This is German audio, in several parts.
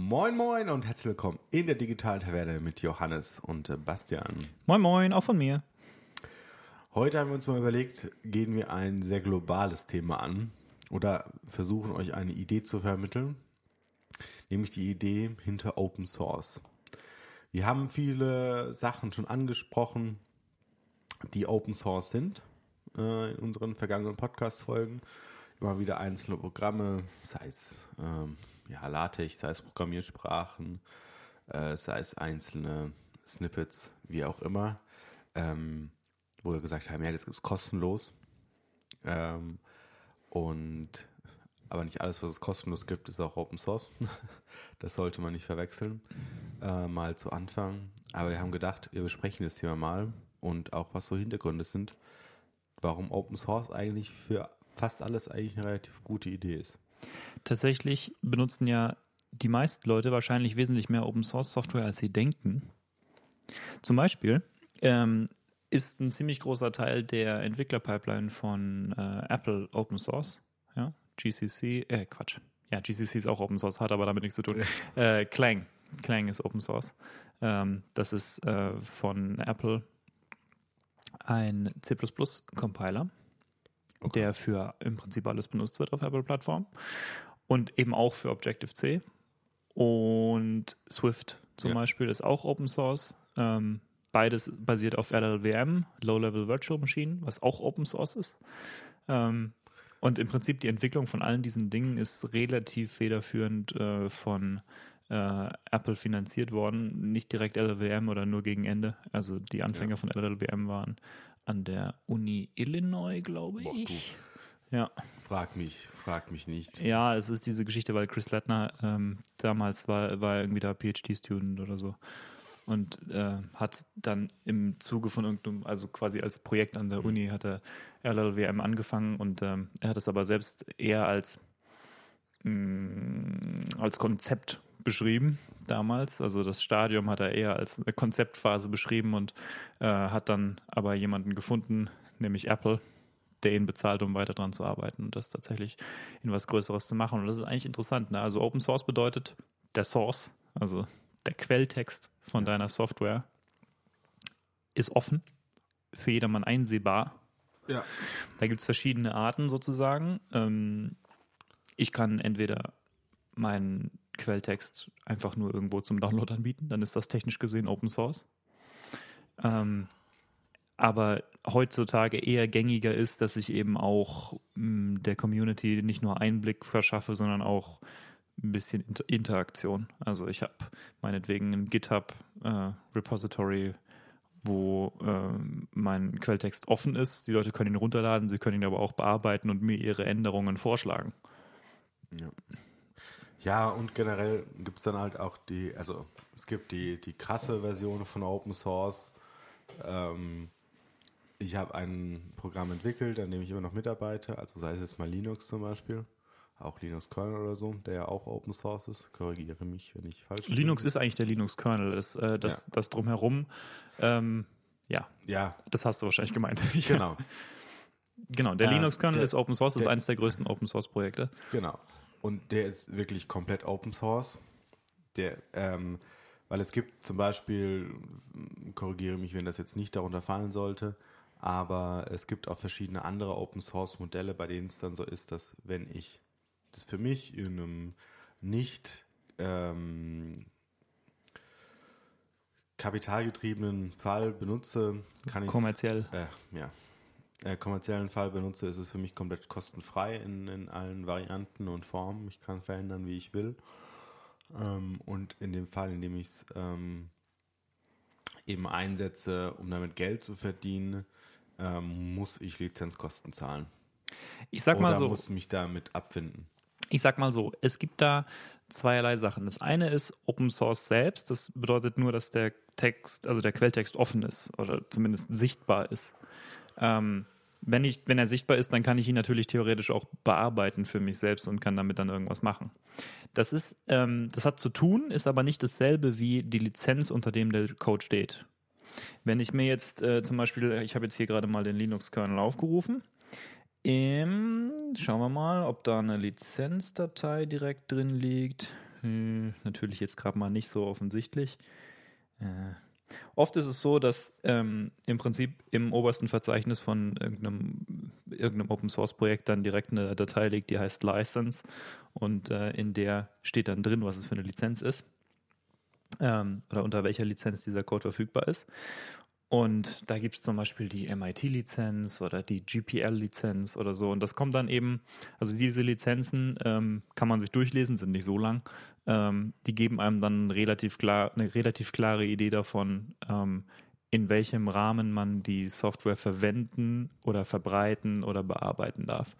Moin Moin und herzlich willkommen in der digitalen Taverne mit Johannes und äh, Bastian. Moin Moin, auch von mir. Heute haben wir uns mal überlegt, gehen wir ein sehr globales Thema an oder versuchen euch eine Idee zu vermitteln, nämlich die Idee hinter Open Source. Wir haben viele Sachen schon angesprochen, die Open Source sind äh, in unseren vergangenen Podcast-Folgen. Immer wieder einzelne Programme, sei es ähm, ja, LaTeX, sei es Programmiersprachen, äh, sei es einzelne Snippets, wie auch immer, ähm, wo wir gesagt haben, ja, das gibt es kostenlos. Ähm, und aber nicht alles, was es kostenlos gibt, ist auch Open Source. das sollte man nicht verwechseln. Äh, mal zu Anfang. Aber wir haben gedacht, wir besprechen das Thema mal und auch was so Hintergründe sind, warum Open Source eigentlich für fast alles eigentlich eine relativ gute Idee ist. Tatsächlich benutzen ja die meisten Leute wahrscheinlich wesentlich mehr Open Source Software, als sie denken. Zum Beispiel ähm, ist ein ziemlich großer Teil der Entwicklerpipeline von äh, Apple Open Source. Ja, GCC, äh, Quatsch. Ja, GCC ist auch Open Source, hat aber damit nichts zu tun. Äh, Clang. Clang ist Open Source. Ähm, das ist äh, von Apple ein C++-Compiler, okay. der für im Prinzip alles benutzt wird auf Apple-Plattform und eben auch für Objective-C. Und Swift zum ja. Beispiel ist auch Open Source. Ähm, beides basiert auf LLVM, Low-Level Virtual Machine, was auch Open Source ist. Ähm, und im Prinzip die Entwicklung von allen diesen Dingen ist relativ federführend äh, von äh, Apple finanziert worden. Nicht direkt LLVM oder nur gegen Ende. Also die Anfänger ja. von LLVM waren an der Uni Illinois, glaube ich. Boah, ja. Frag mich, frag mich nicht. Ja, es ist diese Geschichte, weil Chris Lettner ähm, damals war, war irgendwie da PhD-Student oder so und äh, hat dann im Zuge von irgendeinem, also quasi als Projekt an der. Uni, hat er LLWM angefangen und ähm, er hat es aber selbst eher als, mh, mm, als Konzept beschrieben damals. Also das Stadium hat er eher als eine Konzeptphase beschrieben und äh, hat dann aber jemanden gefunden, nämlich Apple, der ihn bezahlt, um weiter dran zu arbeiten und das tatsächlich in was Größeres zu machen. Und das ist eigentlich interessant. Ne? Also Open Source bedeutet der Source, also der Quelltext von deiner Software ist offen, für jedermann einsehbar. Ja. Da gibt es verschiedene Arten sozusagen. Ähm, ich kann entweder meinen Quelltext einfach nur irgendwo zum Download anbieten, dann ist das technisch gesehen Open Source. Ähm, aber heutzutage eher gängiger ist, dass ich eben auch mh, der Community nicht nur Einblick verschaffe, sondern auch ein bisschen Interaktion. Also ich habe meinetwegen ein GitHub-Repository, äh, wo äh, mein Quelltext offen ist. Die Leute können ihn runterladen, sie können ihn aber auch bearbeiten und mir ihre Änderungen vorschlagen. Ja, ja und generell gibt es dann halt auch die, also es gibt die, die krasse Version von Open Source. Ähm, ich habe ein Programm entwickelt, an dem ich immer noch mitarbeite, also sei es jetzt mal Linux zum Beispiel auch Linux Kernel oder so, der ja auch Open Source ist. Korrigiere mich, wenn ich falsch bin. Linux ist eigentlich der Linux Kernel. Das, äh, das, ja. das drumherum, ähm, ja. Ja. Das hast du wahrscheinlich gemeint. Genau. genau, der äh, Linux Kernel der, ist Open Source, das ist eines der größten Open Source Projekte. Genau. Und der ist wirklich komplett Open Source. Der, ähm, weil es gibt zum Beispiel, korrigiere mich, wenn das jetzt nicht darunter fallen sollte, aber es gibt auch verschiedene andere Open Source Modelle, bei denen es dann so ist, dass wenn ich das für mich in einem nicht ähm, kapitalgetriebenen Fall benutze, kann ich kommerziell äh, ja äh, kommerziellen Fall benutze, ist es für mich komplett kostenfrei in, in allen Varianten und Formen. Ich kann verändern, wie ich will. Ähm, und in dem Fall, in dem ich es ähm, eben einsetze, um damit Geld zu verdienen, ähm, muss ich Lizenzkosten zahlen. Ich sag mal Oder so. muss mich damit abfinden ich sag mal so, es gibt da zweierlei Sachen. Das eine ist Open Source selbst. Das bedeutet nur, dass der Text, also der Quelltext offen ist oder zumindest sichtbar ist. Ähm, wenn, ich, wenn er sichtbar ist, dann kann ich ihn natürlich theoretisch auch bearbeiten für mich selbst und kann damit dann irgendwas machen. Das ist, ähm, das hat zu tun, ist aber nicht dasselbe wie die Lizenz, unter dem der Code steht. Wenn ich mir jetzt äh, zum Beispiel, ich habe jetzt hier gerade mal den Linux-Kernel aufgerufen ähm, schauen wir mal, ob da eine Lizenzdatei direkt drin liegt. Hm, natürlich jetzt gerade mal nicht so offensichtlich. Äh, oft ist es so, dass ähm, im Prinzip im obersten Verzeichnis von irgendeinem, irgendeinem Open Source Projekt dann direkt eine Datei liegt, die heißt License und äh, in der steht dann drin, was es für eine Lizenz ist ähm, oder unter welcher Lizenz dieser Code verfügbar ist. Und da gibt es zum Beispiel die MIT-Lizenz oder die GPL-Lizenz oder so. Und das kommt dann eben, also diese Lizenzen ähm, kann man sich durchlesen, sind nicht so lang. Ähm, die geben einem dann relativ klar, eine relativ klare Idee davon, ähm, in welchem Rahmen man die Software verwenden oder verbreiten oder bearbeiten darf.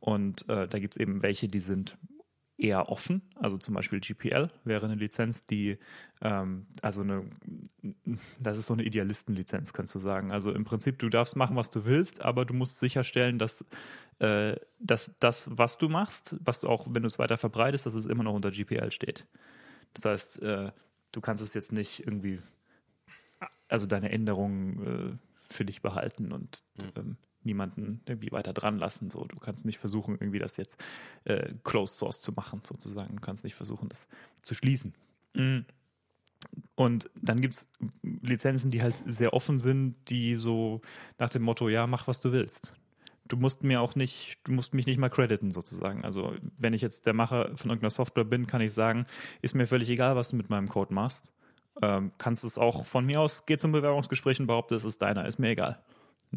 Und äh, da gibt es eben welche, die sind eher offen. Also zum Beispiel GPL wäre eine Lizenz, die, ähm, also eine, das ist so eine Idealistenlizenz, kannst du sagen. Also im Prinzip, du darfst machen, was du willst, aber du musst sicherstellen, dass, äh, dass das, was du machst, was du auch, wenn du es weiter verbreitest, dass es immer noch unter GPL steht. Das heißt, äh, du kannst es jetzt nicht irgendwie, also deine Änderungen äh, für dich behalten und mhm. ähm, niemanden irgendwie weiter dran lassen. So, du kannst nicht versuchen, irgendwie das jetzt äh, closed source zu machen, sozusagen. Du kannst nicht versuchen, das zu schließen. Mhm. Und dann gibt es Lizenzen, die halt sehr offen sind, die so nach dem Motto, ja, mach was du willst. Du musst mir auch nicht, du musst mich nicht mal crediten, sozusagen. Also, wenn ich jetzt der Macher von irgendeiner Software bin, kann ich sagen, ist mir völlig egal, was du mit meinem Code machst. Ähm, kannst es auch von mir aus, geh zum Bewerbungsgespräch und behaupte, es ist deiner, ist mir egal.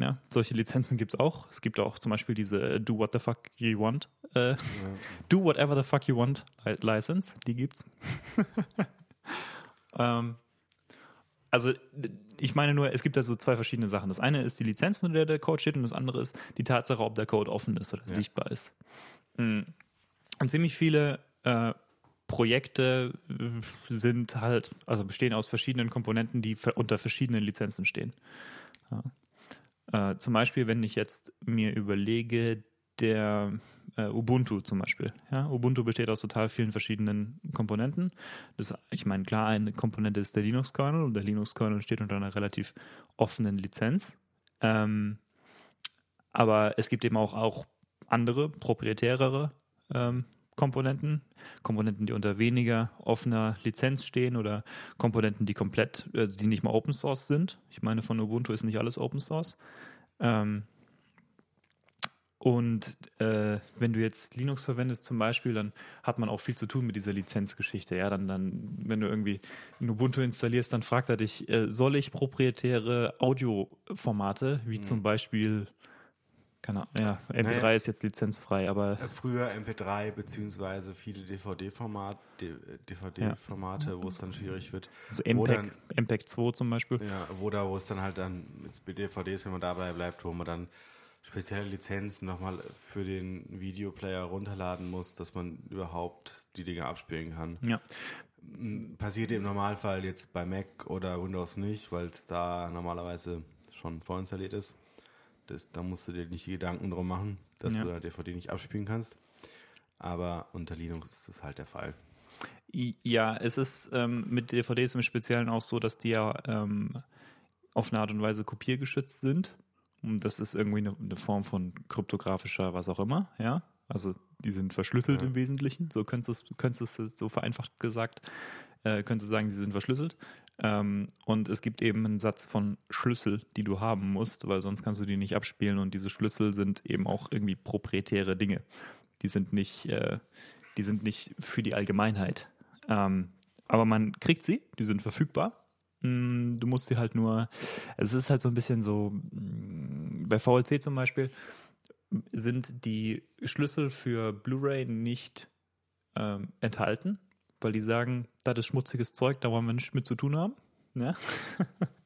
Ja, solche Lizenzen gibt es auch. Es gibt auch zum Beispiel diese äh, Do What the Fuck You Want, äh, ja. Do Whatever the Fuck You Want License, die gibt's. ähm, also ich meine nur, es gibt da so zwei verschiedene Sachen. Das eine ist die Lizenz, mit der der Code steht, und das andere ist die Tatsache, ob der Code offen ist oder ja. sichtbar ist. Mm. Und ziemlich viele äh, Projekte äh, sind halt, also bestehen aus verschiedenen Komponenten, die unter verschiedenen Lizenzen stehen. Ja. Äh, zum Beispiel, wenn ich jetzt mir überlege, der äh, Ubuntu zum Beispiel. Ja, Ubuntu besteht aus total vielen verschiedenen Komponenten. Das, ich meine, klar, eine Komponente ist der Linux-Kernel und der Linux-Kernel steht unter einer relativ offenen Lizenz. Ähm, aber es gibt eben auch, auch andere, proprietärere ähm, Komponenten, Komponenten, die unter weniger offener Lizenz stehen oder Komponenten, die komplett, also die nicht mal Open Source sind. Ich meine, von Ubuntu ist nicht alles Open Source. Ähm, und äh, wenn du jetzt Linux verwendest zum Beispiel, dann hat man auch viel zu tun mit dieser Lizenzgeschichte. Ja, dann, dann, wenn du irgendwie ein Ubuntu installierst, dann fragt er dich, äh, soll ich proprietäre Audioformate, wie mhm. zum Beispiel keine Ahnung, ja, MP3 naja, ist jetzt lizenzfrei, aber. Äh, früher MP3 beziehungsweise viele DVD-Formate, DVD-Formate, ja. wo es dann schwierig wird. Also MPEG, MPEG 2 zum Beispiel. Ja, wo da, wo es dann halt dann mit DVDs, wenn man dabei bleibt, wo man dann spezielle Lizenzen nochmal für den Videoplayer runterladen muss, dass man überhaupt die Dinge abspielen kann. Ja. Passiert im Normalfall jetzt bei Mac oder Windows nicht, weil es da normalerweise schon vorinstalliert ist. Das, da musst du dir nicht die Gedanken drum machen, dass ja. du DVD nicht abspielen kannst. Aber unter Linux ist das halt der Fall. Ja, es ist ähm, mit DVDs im Speziellen auch so, dass die ja ähm, auf eine Art und Weise kopiergeschützt sind. Und das ist irgendwie eine, eine, Form von kryptografischer, was auch immer, ja. Also die sind verschlüsselt ja. im Wesentlichen, so könntest du es so vereinfacht gesagt, äh, könntest du sagen, sie sind verschlüsselt. Ähm, und es gibt eben einen Satz von Schlüssel, die du haben musst, weil sonst kannst du die nicht abspielen. Und diese Schlüssel sind eben auch irgendwie proprietäre Dinge. Die sind nicht, äh, die sind nicht für die Allgemeinheit. Ähm, aber man kriegt sie, die sind verfügbar. Mm, du musst sie halt nur, es ist halt so ein bisschen so, mm, bei VLC zum Beispiel sind die Schlüssel für Blu-ray nicht ähm, enthalten weil die sagen, das ist schmutziges Zeug, da wollen wir nichts mit zu tun haben. Ja?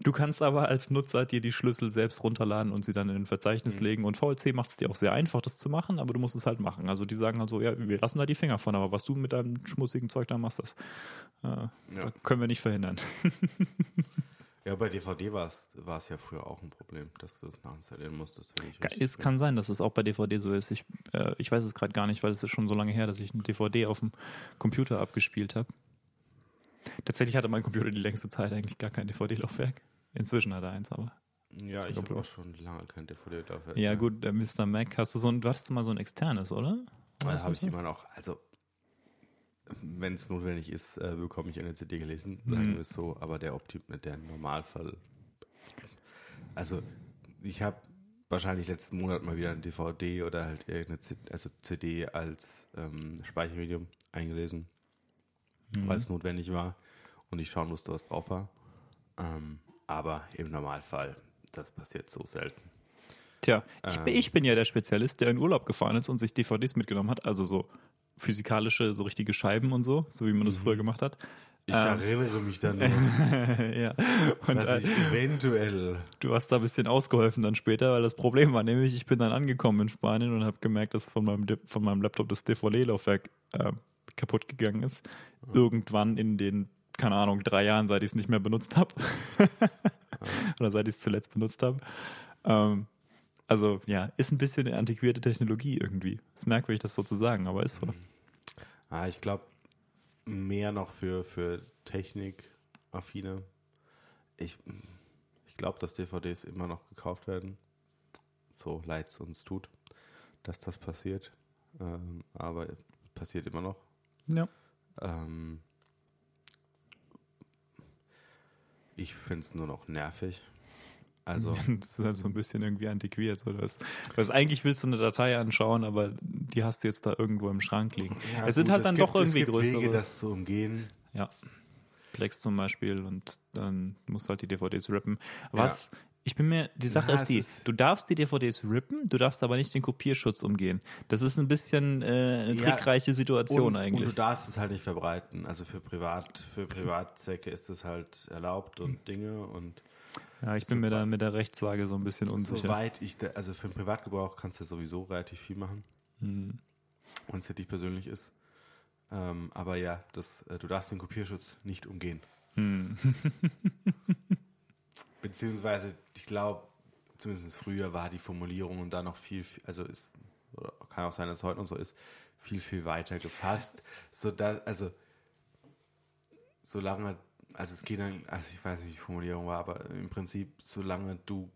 Du kannst aber als Nutzer dir die Schlüssel selbst runterladen und sie dann in ein Verzeichnis mhm. legen. Und VLC macht es dir auch sehr einfach, das zu machen, aber du musst es halt machen. Also die sagen halt so, ja, wir lassen da die Finger von, aber was du mit deinem schmutzigen Zeug da machst, das äh, ja. da können wir nicht verhindern. Ja, bei DVD war es ja früher auch ein Problem, dass du es nachinstallieren musstest. Es kann sein, dass es auch bei DVD so ist. Ich, äh, ich weiß es gerade gar nicht, weil es ist schon so lange her, dass ich eine DVD auf dem Computer abgespielt habe. Tatsächlich hatte mein Computer die längste Zeit eigentlich gar kein DVD-Laufwerk. Inzwischen hat er eins, aber. Ja, ich habe auch schon lange kein DVD-Laufwerk. Ja, gut, der Mr. Mac, hast du so ein, du hattest mal so ein externes, oder? Da habe ich immer noch, also wenn es notwendig ist, äh, bekomme ich eine CD gelesen, sagen Mhm. wir es so, aber der Optim der Normalfall. Also ich habe wahrscheinlich letzten Monat mal wieder ein DVD oder halt irgendeine CD, also CD als ähm, Speichermedium eingelesen, Mhm. weil es notwendig war und ich schauen musste, was drauf war. Ähm, aber im Normalfall, das passiert so selten. Tja, ich, Ähm. ich bin ja der Spezialist, der in Urlaub gefahren ist und sich DVDs mitgenommen hat, also so physikalische, so richtige Scheiben und so, so wie man das früher gemacht hat. Ich Ähm. erinnere mich dann nur, ja. Und dass äh, ich eventuell du hast da ein bisschen ausgeholfen dann später, weil das Problem war nämlich, ich bin dann angekommen in Spanien und habe gemerkt, dass von meinem, von meinem Laptop das DVD-Laufwerk äh, kaputt gegangen ist. Irgendwann in den, keine Ahnung, drei Jahren, seit ich es nicht mehr benutzt habe. Oder seit ich es zuletzt benutzt habe. Ähm, also ja, ist ein bisschen eine antiquierte Technologie irgendwie. Ist merkwürdig, das so zu sagen, aber ist so. Ah, ich glaube, mehr noch für, für Technik-affine. Ich, ich glaube, dass DVDs immer noch gekauft werden. So leid es uns tut, dass das passiert. Ähm, aber passiert immer noch. Ja. Ähm, ich finde es nur noch nervig. Also, Das ist halt so ein bisschen irgendwie antiquiert. So. Das, das, eigentlich willst du eine Datei anschauen, aber die hast du jetzt da irgendwo im Schrank liegen. ja, es sind gut, halt dann gibt, doch irgendwie es gibt größere. Wege, das zu umgehen. Ja. Plex zum Beispiel und dann musst du halt die DVDs rippen. Was, ich bin mir, die Sache Ja, ist die, ist- du darfst die DVDs rippen, du darfst aber nicht den Kopierschutz umgehen. Das ist ein bisschen äh, eine Ja, trickreiche Situation und, eigentlich. Und du darfst es halt nicht verbreiten. Also für Privat, für Privatzwecke ist es halt erlaubt und Dinge und ja, ich bin mir da mit der Rechtslage so ein bisschen unsicher. soweit ich, da, also für den Privatgebrauch kannst du sowieso relativ viel machen, Hm. wenn es für dich persönlich ist. Ähm, aber ja, das, äh, du darfst den Kopierschutz nicht umgehen. Hm. Beziehungsweise, ich glaube, zumindest früher war die Formulierung und da noch viel, viel also ist, kann auch sein, dass es heute noch so ist, viel, viel weiter gefasst. So dass, also, solange, also es geht dann, also ich weiß nicht, wie die Formulierung war, aber im Prinzip, solange du,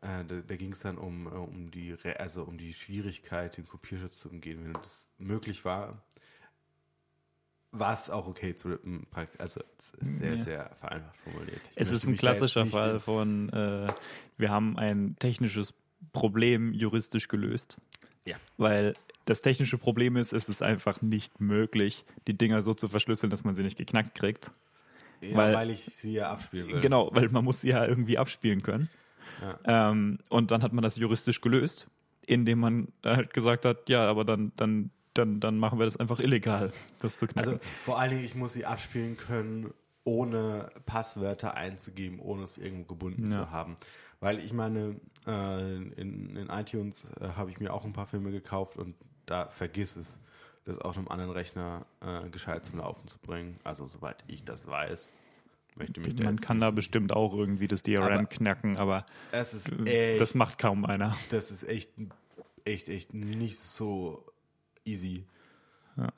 äh, da, da ging es dann um, äh, um die, also um die Schwierigkeit, den Kopierschutz zu umgehen, wenn das möglich war, war es auch okay zu rippen. prakt- Also ist sehr, Ja. sehr vereinfacht formuliert. Ich Es ist ein klassischer Fall von, äh, wir haben ein technisches Problem juristisch gelöst. Ja. Weil das technische Problem ist, es ist einfach nicht möglich, die Dinger so zu verschlüsseln, dass man sie nicht geknackt kriegt. Ja, weil- weil, ich sie ja abspielen will. Genau, weil man muss sie ja irgendwie abspielen können. Ja. Ähm, und dann hat man das juristisch gelöst, indem man halt gesagt hat, ja, aber dann, dann, dann, dann machen wir das einfach illegal, das zu knacken. Also vor allen Dingen, ich muss sie abspielen können, ohne Passwörter einzugeben, ohne es irgendwo gebunden Ja. zu haben. Weil ich meine, äh, in, in iTunes äh, habe ich mir auch ein paar Filme gekauft und da vergiss es, das auf einem anderen Rechner äh, gescheit zum Laufen zu bringen. Also soweit ich das weiß, möchte mich man kann da bestimmt auch irgendwie das DRM Aber- knacken, aber ist äh, echt, das macht kaum einer. das ist echt, echt, echt nicht so easy. Ähm,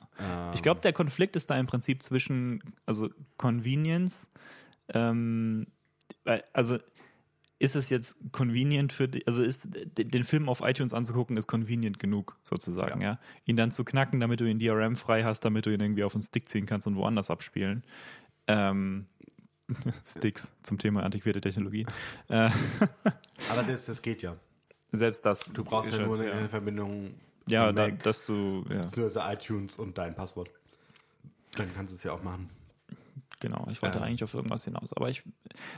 Ich glaube, der Konflikt ist da im Prinzip zwischen, also Convenience, ähm, also ist es jetzt convenient für dich, also ist den Film auf iTunes anzugucken, ist convenient genug, sozusagen, ja. Ihn dann zu knacken, damit du ihn DRM frei hast, damit du ihn irgendwie auf den Stick ziehen kannst und woanders abspielen. Ähm, Sticks zum Thema antiquierte Technologie. Äh, aber selbst das geht ja. selbst das. Du brauchst ja nur eine Verbindung ja, da, dass du, ja. iTunes und dein Passwort. Dann kannst du es ja auch machen. Genau, ich wollte Ja. eigentlich auf irgendwas hinaus, aber ich.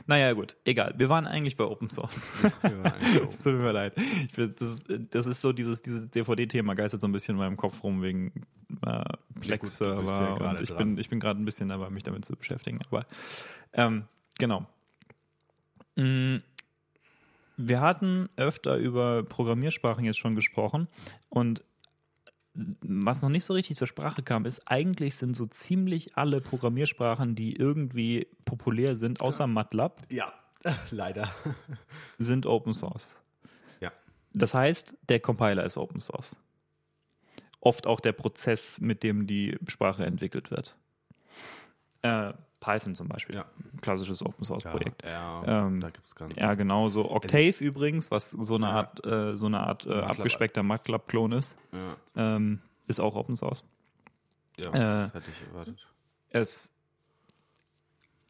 Naja, gut, egal. Wir waren eigentlich bei Open Source. Es tut mir leid. Ich, das, ist, das ist so, dieses, dieses DVD-Thema geistert so ein bisschen in meinem Kopf rum wegen äh, ja Plex-Server und ich dran. bin, ich bin gerade ein bisschen dabei, mich damit zu beschäftigen. Aber ähm, genau. Mm, Wir hatten öfter über Programmiersprachen jetzt schon gesprochen und was noch nicht so richtig zur Sprache kam, ist, eigentlich sind so ziemlich alle Programmiersprachen, die irgendwie populär sind, außer MATLAB, Ja, leider. sind Open Source. Ja. Das heißt, der Compiler ist Open Source. Oft auch der Prozess, mit dem die Sprache entwickelt wird. Äh, Python zum Beispiel. Ja. Klassisches Open Source Projekt. Ja, Ähm, da gibt es gar nicht. Ja, genau so. Octave übrigens, was so eine Ja. Art, äh, so eine Art äh, MATLAB. abgespeckter MATLAB-Klon ist, Ja. ähm, ist auch Open Source. Ja, Äh, das hätte ich erwartet. es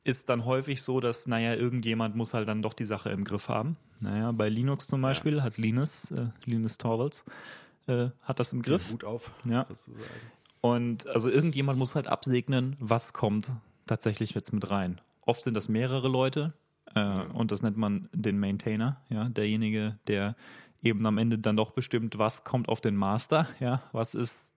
ist dann häufig so, dass, naja, irgendjemand muss halt dann doch die Sache im Griff haben. Naja, bei Linux zum Beispiel hat Linus, äh, Linus Torvalds, äh, hat das im Griff. Hut auf, Ja. sozusagen. Und also irgendjemand muss halt absegnen, was kommt tatsächlich jetzt mit rein. Oft sind das mehrere Leute äh, und das nennt man den Maintainer, ja, derjenige, der eben am Ende dann doch bestimmt, was kommt auf den Master, ja, was ist,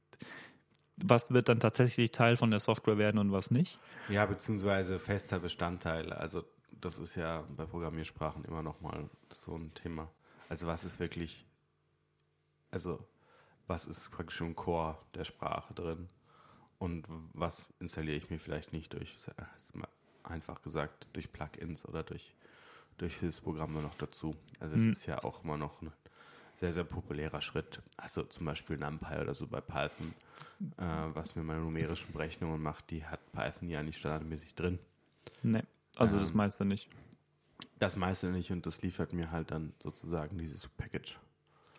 was wird dann tatsächlich Teil von der Software werden und was nicht. Ja, beziehungsweise fester Bestandteil. Also das ist ja bei Programmiersprachen immer noch mal so ein Thema. Also was ist wirklich, also was ist praktisch im Core der Sprache drin und was installiere ich mir vielleicht nicht durch, äh, einfach gesagt, durch Plugins oder durch, durch Hilfsprogramme noch dazu. Also es Mhm. ist ja auch immer noch ein sehr, sehr populärer Schritt. Also zum Beispiel NumPy oder so bei Python, äh, was mir meine numerischen Berechnungen macht, die hat Python ja nicht standardmäßig drin. Nee, also das Ähm, meiste nicht. Das meiste nicht und das liefert mir halt dann sozusagen dieses Package.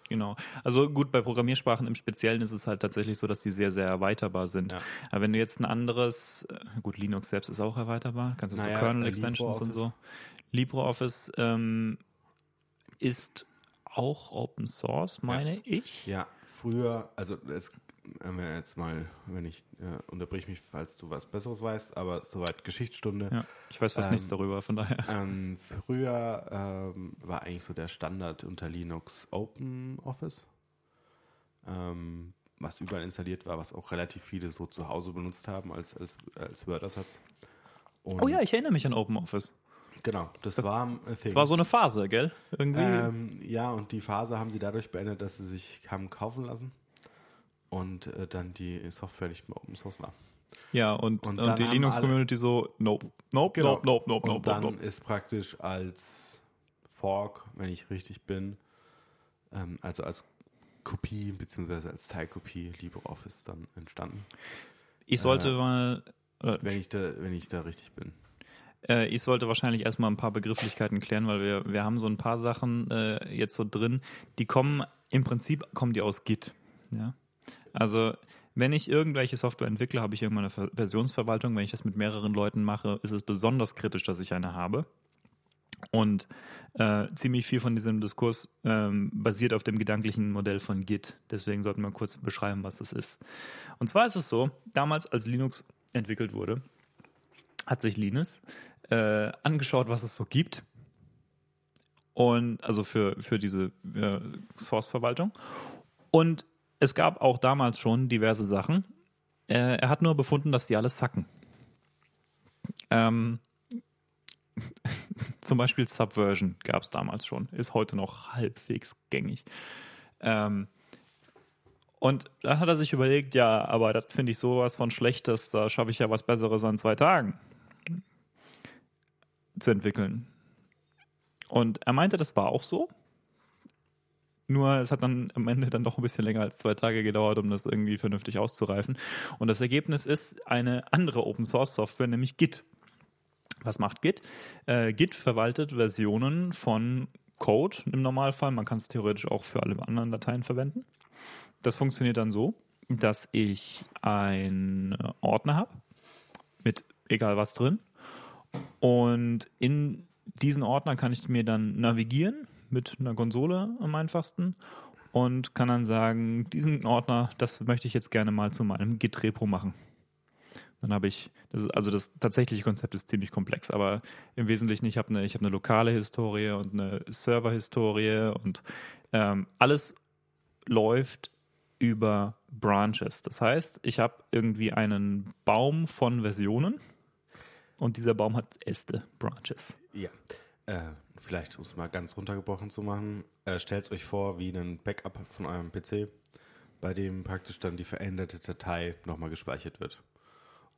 Genau. Also gut, bei Programmiersprachen im Speziellen ist es halt tatsächlich so, dass die sehr, sehr erweiterbar sind. Ja. Aber wenn du jetzt ein anderes, äh, gut, Linux selbst ist auch erweiterbar, kannst du Naja, so Kernel äh, Extensions und so. LibreOffice. Ähm, ist auch Open Source, meine ich. Ja, früher, also es, wenn wir jetzt mal, wenn ich, äh, unterbrich mich, falls du was Besseres weißt, aber soweit Geschichtsstunde. Ja, ich weiß fast Ähm, nichts darüber, von daher. Ähm, früher ähm, war eigentlich so der Standard unter Linux OpenOffice, ähm, was überall installiert war, was auch relativ viele so zu Hause benutzt haben als, als, als Word-Ersatz. Und Oh ja, ich erinnere mich an OpenOffice. Genau, das, war ein Thing. Es war so eine Phase, gell? Irgendwie. Ähm, ja, und die Phase haben sie dadurch beendet, dass sie sich haben kaufen lassen und äh, dann die Software nicht mehr Open Source war. ja, und, und und, dann die Linux-Community so, nope, nope, nope, nope, nope, und nope, dann nope, nope. ist praktisch als Fork, wenn ich richtig bin, ähm, also als Kopie beziehungsweise als Teilkopie LibreOffice dann entstanden. Ich sollte äh, mal, oder Wenn ich da, wenn ich da richtig bin. Äh, ich sollte wahrscheinlich erstmal ein paar Begrifflichkeiten klären, weil wir, wir haben so ein paar Sachen äh, jetzt so drin, die kommen, im Prinzip kommen die aus Git. Ja? Also wenn ich irgendwelche Software entwickle, habe ich irgendwann eine Ver- Versionsverwaltung. Wenn ich das mit mehreren Leuten mache, ist es besonders kritisch, dass ich eine habe. Und äh, ziemlich viel von diesem Diskurs ähm, basiert auf dem gedanklichen Modell von Git. Deswegen sollten wir kurz beschreiben, was das ist. Und zwar ist es so, damals als Linux entwickelt wurde, hat sich Linus äh, angeschaut, was es so gibt. Und also für, für diese äh, Source-Verwaltung. Und es gab auch damals schon diverse Sachen. Äh, er hat nur befunden, dass die alles sacken. Ähm, zum Beispiel Subversion gab es damals schon, ist heute noch halbwegs gängig. Ähm, und dann hat er sich überlegt, ja, aber das finde ich sowas von schlecht, dass da schaffe ich ja was Besseres an zwei Tagen zu entwickeln. Und er meinte, das war auch so. Nur es hat dann am Ende dann doch ein bisschen länger als zwei Tage gedauert, um das irgendwie vernünftig auszureifen. Und das Ergebnis ist eine andere Open Source Software, nämlich Git. Was macht Git? Äh, Git verwaltet Versionen von Code im Normalfall. Man kann es theoretisch auch für alle anderen Dateien verwenden. Das funktioniert dann so, dass ich einen Ordner habe mit egal was drin. Und in diesen Ordner kann ich mir dann navigieren mit einer Konsole am einfachsten und kann dann sagen, diesen Ordner, das möchte ich jetzt gerne mal zu meinem Git-Repo machen. Dann habe ich, das ist, also das tatsächliche Konzept ist ziemlich komplex, aber im Wesentlichen, ich habe eine, ich habe eine lokale Historie und eine Server-Historie und ähm, alles läuft über Branches. Das heißt, ich habe irgendwie einen Baum von Versionen und dieser Baum hat Äste, Branches. Ja. Äh, vielleicht, um es mal ganz runtergebrochen zu machen, äh, stellt euch vor wie ein Backup von eurem PC, bei dem praktisch dann die veränderte Datei nochmal gespeichert wird.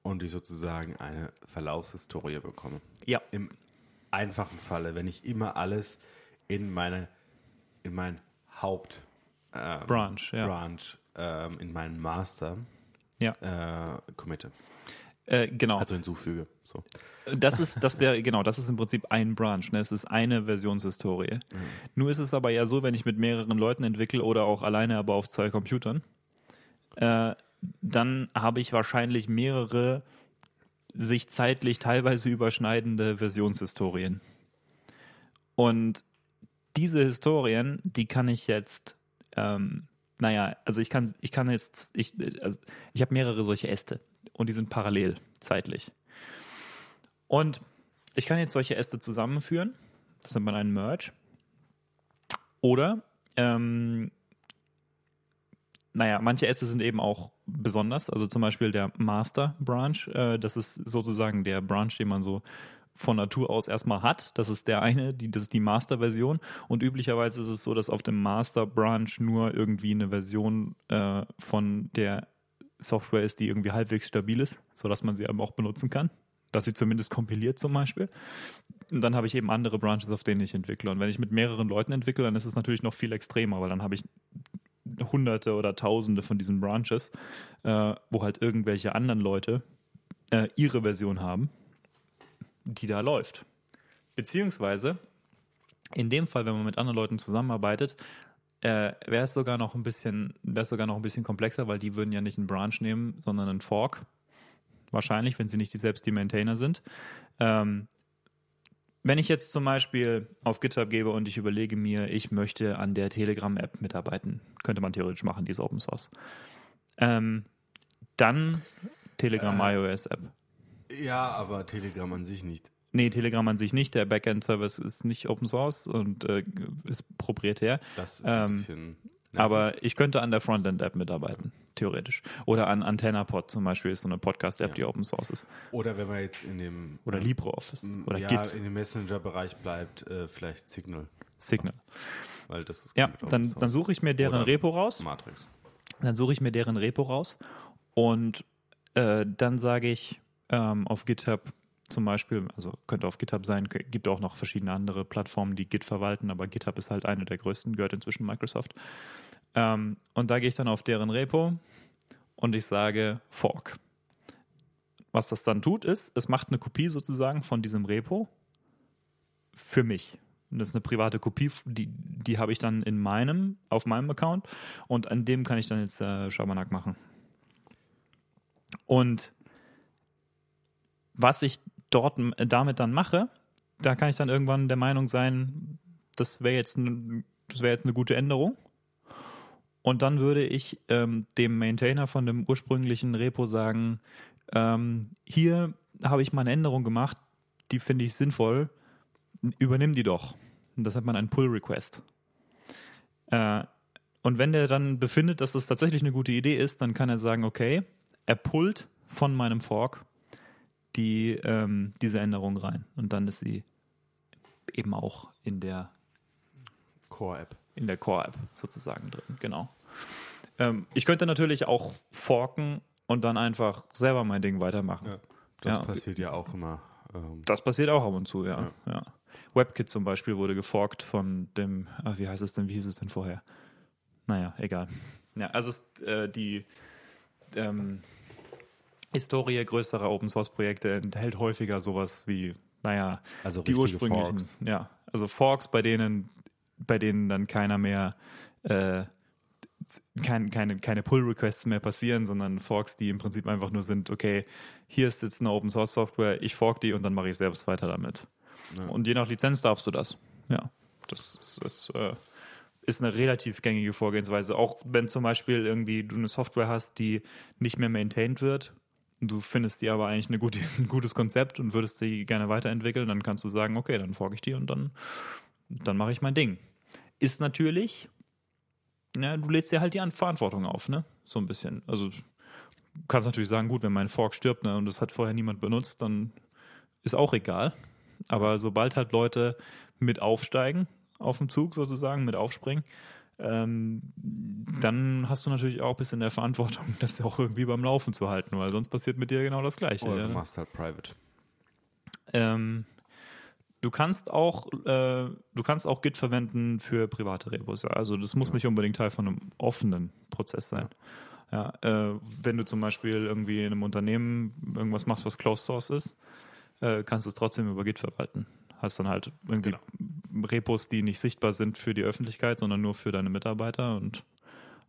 Und ich sozusagen eine Verlaufshistorie bekomme. Ja. Im einfachen Falle, wenn ich immer alles in meine, in mein Haupt ähm, Branch, ja. Branch ähm, in meinen Master Ja. äh, committe. Äh, genau. Also hinzufüge. So. Das ist, das wäre, genau, das ist im Prinzip ein Branch, ne? Es ist eine Versionshistorie. Nur ist es aber ja so, wenn ich mit mehreren Leuten entwickle oder auch alleine, aber auf zwei Computern, äh, dann habe ich wahrscheinlich mehrere sich zeitlich teilweise überschneidende Versionshistorien. Und diese Historien, die kann ich jetzt, ähm, naja, also ich kann, ich kann jetzt, ich, also ich habe mehrere solche Äste und die sind parallel zeitlich. Und ich kann jetzt solche Äste zusammenführen. Das nennt man einen Merge. Oder, ähm, naja, manche Äste sind eben auch besonders. Also zum Beispiel der Master Branch. Äh, das ist sozusagen der Branch, den man so von Natur aus erstmal hat. Das ist der eine, die, das ist die Master-Version. Und üblicherweise ist es so, dass auf dem Master Branch nur irgendwie eine Version äh, von der Software ist, die irgendwie halbwegs stabil ist, sodass man sie eben auch benutzen kann. Dass sie zumindest kompiliert zum Beispiel. Und dann habe ich eben andere Branches, auf denen ich entwickle. Und wenn ich mit mehreren Leuten entwickle, dann ist es natürlich noch viel extremer, weil dann habe ich hunderte oder tausende von diesen Branches, äh, wo halt irgendwelche anderen Leute äh, ihre Version haben, die da läuft. Beziehungsweise, in dem Fall, wenn man mit anderen Leuten zusammenarbeitet, äh, wäre es sogar noch ein bisschen, wäre sogar noch ein bisschen komplexer, weil die würden ja nicht einen Branch nehmen, sondern einen Fork. Wahrscheinlich, wenn sie nicht die selbst die Maintainer sind. Ähm, wenn ich jetzt zum Beispiel auf GitHub gebe und ich überlege mir, ich möchte an der Telegram-App mitarbeiten, könnte man theoretisch machen, diese Open Source. Ähm, dann Telegram äh, iOS App. Ja, aber Telegram an sich nicht. Nee, Telegram an sich nicht. Der Backend-Service ist nicht Open Source und äh, ist proprietär. Das ist ein ähm, bisschen aber ich könnte an der Frontend-App mitarbeiten, theoretisch. Oder an AntennaPod zum Beispiel ist so eine Podcast-App, ja. die Open Source ist. Oder wenn man jetzt in dem oder LibreOffice oder ja, Git. in dem Messenger-Bereich bleibt, äh, vielleicht Signal. Signal. Weil das ist ja, dann, dann suche ich mir deren oder Repo raus. Matrix. Dann suche ich mir deren Repo raus und äh, dann sage ich ähm, auf GitHub zum Beispiel, also könnte auf GitHub sein, gibt auch noch verschiedene andere Plattformen, die Git verwalten, aber GitHub ist halt eine der größten, gehört inzwischen Microsoft. Ähm, und da gehe ich dann auf deren Repo und ich sage Fork. Was das dann tut, ist, es macht eine Kopie sozusagen von diesem Repo für mich. Und das ist eine private Kopie, die, die habe ich dann in meinem, auf meinem Account und an dem kann ich dann jetzt äh, Schabernack machen. Und was ich dort damit dann mache, da kann ich dann irgendwann der Meinung sein, das wäre jetzt, das wäre jetzt eine gute Änderung. Und dann würde ich ähm, dem Maintainer von dem ursprünglichen Repo sagen, ähm, hier habe ich mal eine Änderung gemacht, die finde ich sinnvoll, übernimm die doch. Und das hat man einen Pull-Request. Äh, und wenn der dann befindet, dass das tatsächlich eine gute Idee ist, dann kann er sagen, okay, er pullt von meinem Fork die, ähm, diese Änderung rein. Und dann ist sie eben auch in der Core-App. In der Core-App sozusagen drin, genau. Ähm, ich könnte natürlich auch forken und dann einfach selber mein Ding weitermachen. Ja, das ja. passiert ja auch immer. Ähm, das passiert auch ab und zu, ja. ja. WebKit zum Beispiel wurde geforkt von dem, ach, wie heißt es denn, wie hieß es denn vorher? Naja, egal. Ja, also ist, äh, die ähm, Historie größerer Open Source Projekte enthält häufiger sowas wie, naja, also die ursprünglichen, Forks. ja, also Forks, bei denen, bei denen dann keiner mehr äh, kein, keine, keine Pull-Requests mehr passieren, sondern Forks, die im Prinzip einfach nur sind, okay, hier ist jetzt eine Open-Source-Software, ich fork die und dann mache ich selbst weiter damit. Ja. Und je nach Lizenz darfst du das. Ja, das, das, das äh, ist eine relativ gängige Vorgehensweise. Auch wenn zum Beispiel irgendwie du eine Software hast, die nicht mehr maintained wird, du findest die aber eigentlich gute, ein gutes Konzept und würdest sie gerne weiterentwickeln, dann kannst du sagen, okay, dann fork ich die und dann, dann mache ich mein Ding. Ist natürlich, ja, du lädst dir halt die Verantwortung auf, ne? So ein bisschen. Also du kannst natürlich sagen, gut, wenn mein Fork stirbt ne, und das hat vorher niemand benutzt, dann ist auch egal. Aber sobald halt Leute mit aufsteigen auf dem Zug sozusagen, mit aufspringen, ähm, dann hast du natürlich auch ein bisschen der Verantwortung, das auch irgendwie beim Laufen zu halten, weil sonst passiert mit dir genau das Gleiche. Oder du ne? machst halt private. Ähm, Du kannst auch, äh, du kannst auch Git verwenden für private Repos. Also das muss ja. nicht unbedingt Teil von einem offenen Prozess sein. Ja. ja äh, wenn du zum Beispiel irgendwie in einem Unternehmen irgendwas machst, was Closed Source ist, äh, kannst du es trotzdem über Git verwalten. Hast dann halt irgendwie genau. Repos, die nicht sichtbar sind für die Öffentlichkeit, sondern nur für deine Mitarbeiter und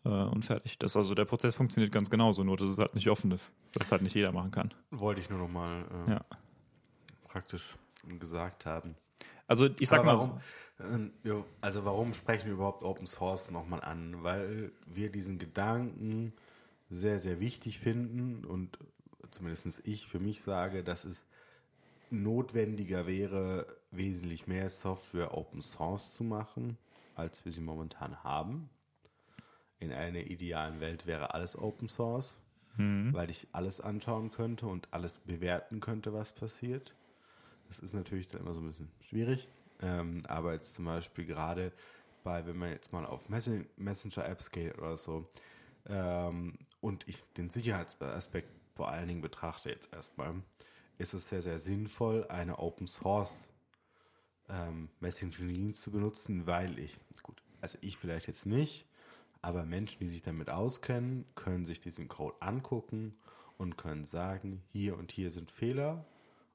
äh, und fertig. Das also der Prozess funktioniert ganz genauso, nur dass es halt nicht offen ist, dass halt nicht jeder machen kann. Wollte ich nur noch mal äh, Ja. praktisch gesagt haben. Also ich sag Aber mal, warum, ähm, ja, also warum sprechen wir überhaupt Open Source nochmal an? Weil wir diesen Gedanken sehr, sehr wichtig finden und zumindest ich für mich sage, dass es notwendiger wäre, wesentlich mehr Software Open Source zu machen, als wir sie momentan haben. In einer idealen Welt wäre alles Open Source, weil ich alles anschauen könnte und alles bewerten könnte, was passiert. Das ist natürlich dann immer so ein bisschen schwierig. Ähm, aber jetzt zum Beispiel gerade bei, wenn man jetzt mal auf Messen- Messenger-Apps geht oder so ähm, und ich den Sicherheitsaspekt vor allen Dingen betrachte jetzt erstmal, ist es sehr, sehr sinnvoll, eine Open Source ähm, Messaging-Dienst zu benutzen, weil ich, gut, also ich vielleicht jetzt nicht, aber Menschen, die sich damit auskennen, können sich diesen Code angucken und können sagen, hier und hier sind Fehler